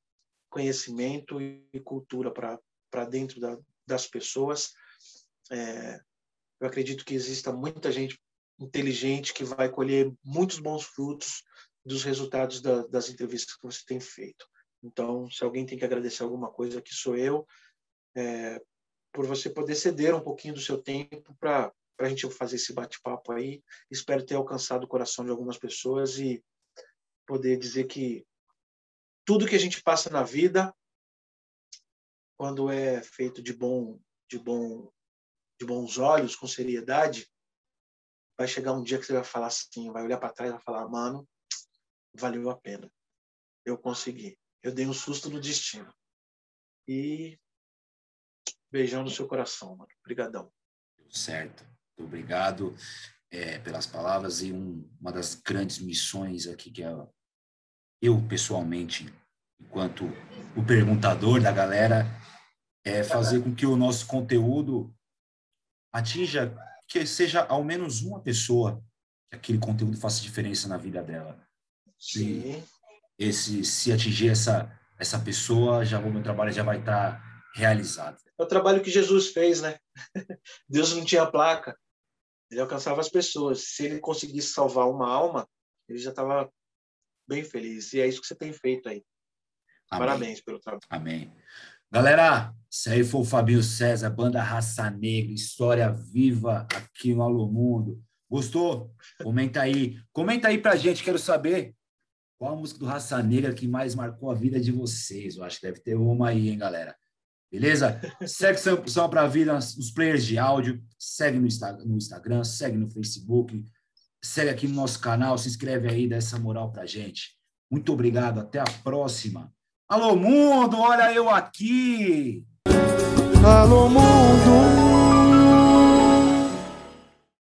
conhecimento e cultura para dentro da, das pessoas. É, eu acredito que exista muita gente inteligente que vai colher muitos bons frutos dos resultados da, das entrevistas que você tem feito. Então, se alguém tem que agradecer alguma coisa, que sou eu, é, por você poder ceder um pouquinho do seu tempo para a gente fazer esse bate-papo aí. Espero ter alcançado o coração de algumas pessoas e poder dizer que tudo que a gente passa na vida, quando é feito de bom, de bom, de bons olhos, com seriedade, vai chegar um dia que você vai falar assim, vai olhar para trás e vai falar, mano, valeu a pena. Eu consegui. Eu dei um susto no destino. E beijão no seu coração, mano. Obrigadão. Certo. Muito obrigado é, pelas palavras e um, uma das grandes missões aqui que é eu pessoalmente, enquanto o perguntador da galera, é fazer com que o nosso conteúdo atinja que seja ao menos uma pessoa que aquele conteúdo faça diferença na vida dela. Sim. esse, se atingir essa, essa pessoa, já o meu trabalho já vai estar realizado. É o trabalho que Jesus fez, né? Deus não tinha placa, ele alcançava as pessoas. Se ele conseguisse salvar uma alma, ele já estava bem feliz. E é isso que você tem feito aí. Amém. Parabéns pelo trabalho. Amém. Galera, esse aí foi o Fabio César, banda Raça Negra, história viva aqui no Alô Mundo. Gostou? Comenta aí. Comenta aí pra gente, quero saber qual a música do Raça Negra que mais marcou a vida de vocês? Eu acho que deve ter uma aí, hein, galera? Beleza? Segue São para a Vida nos players de áudio, segue no Instagram, segue no Facebook, segue aqui no nosso canal, se inscreve aí, dá essa moral pra gente. Muito obrigado, até a próxima. Alô, mundo, olha eu aqui! Alô, mundo!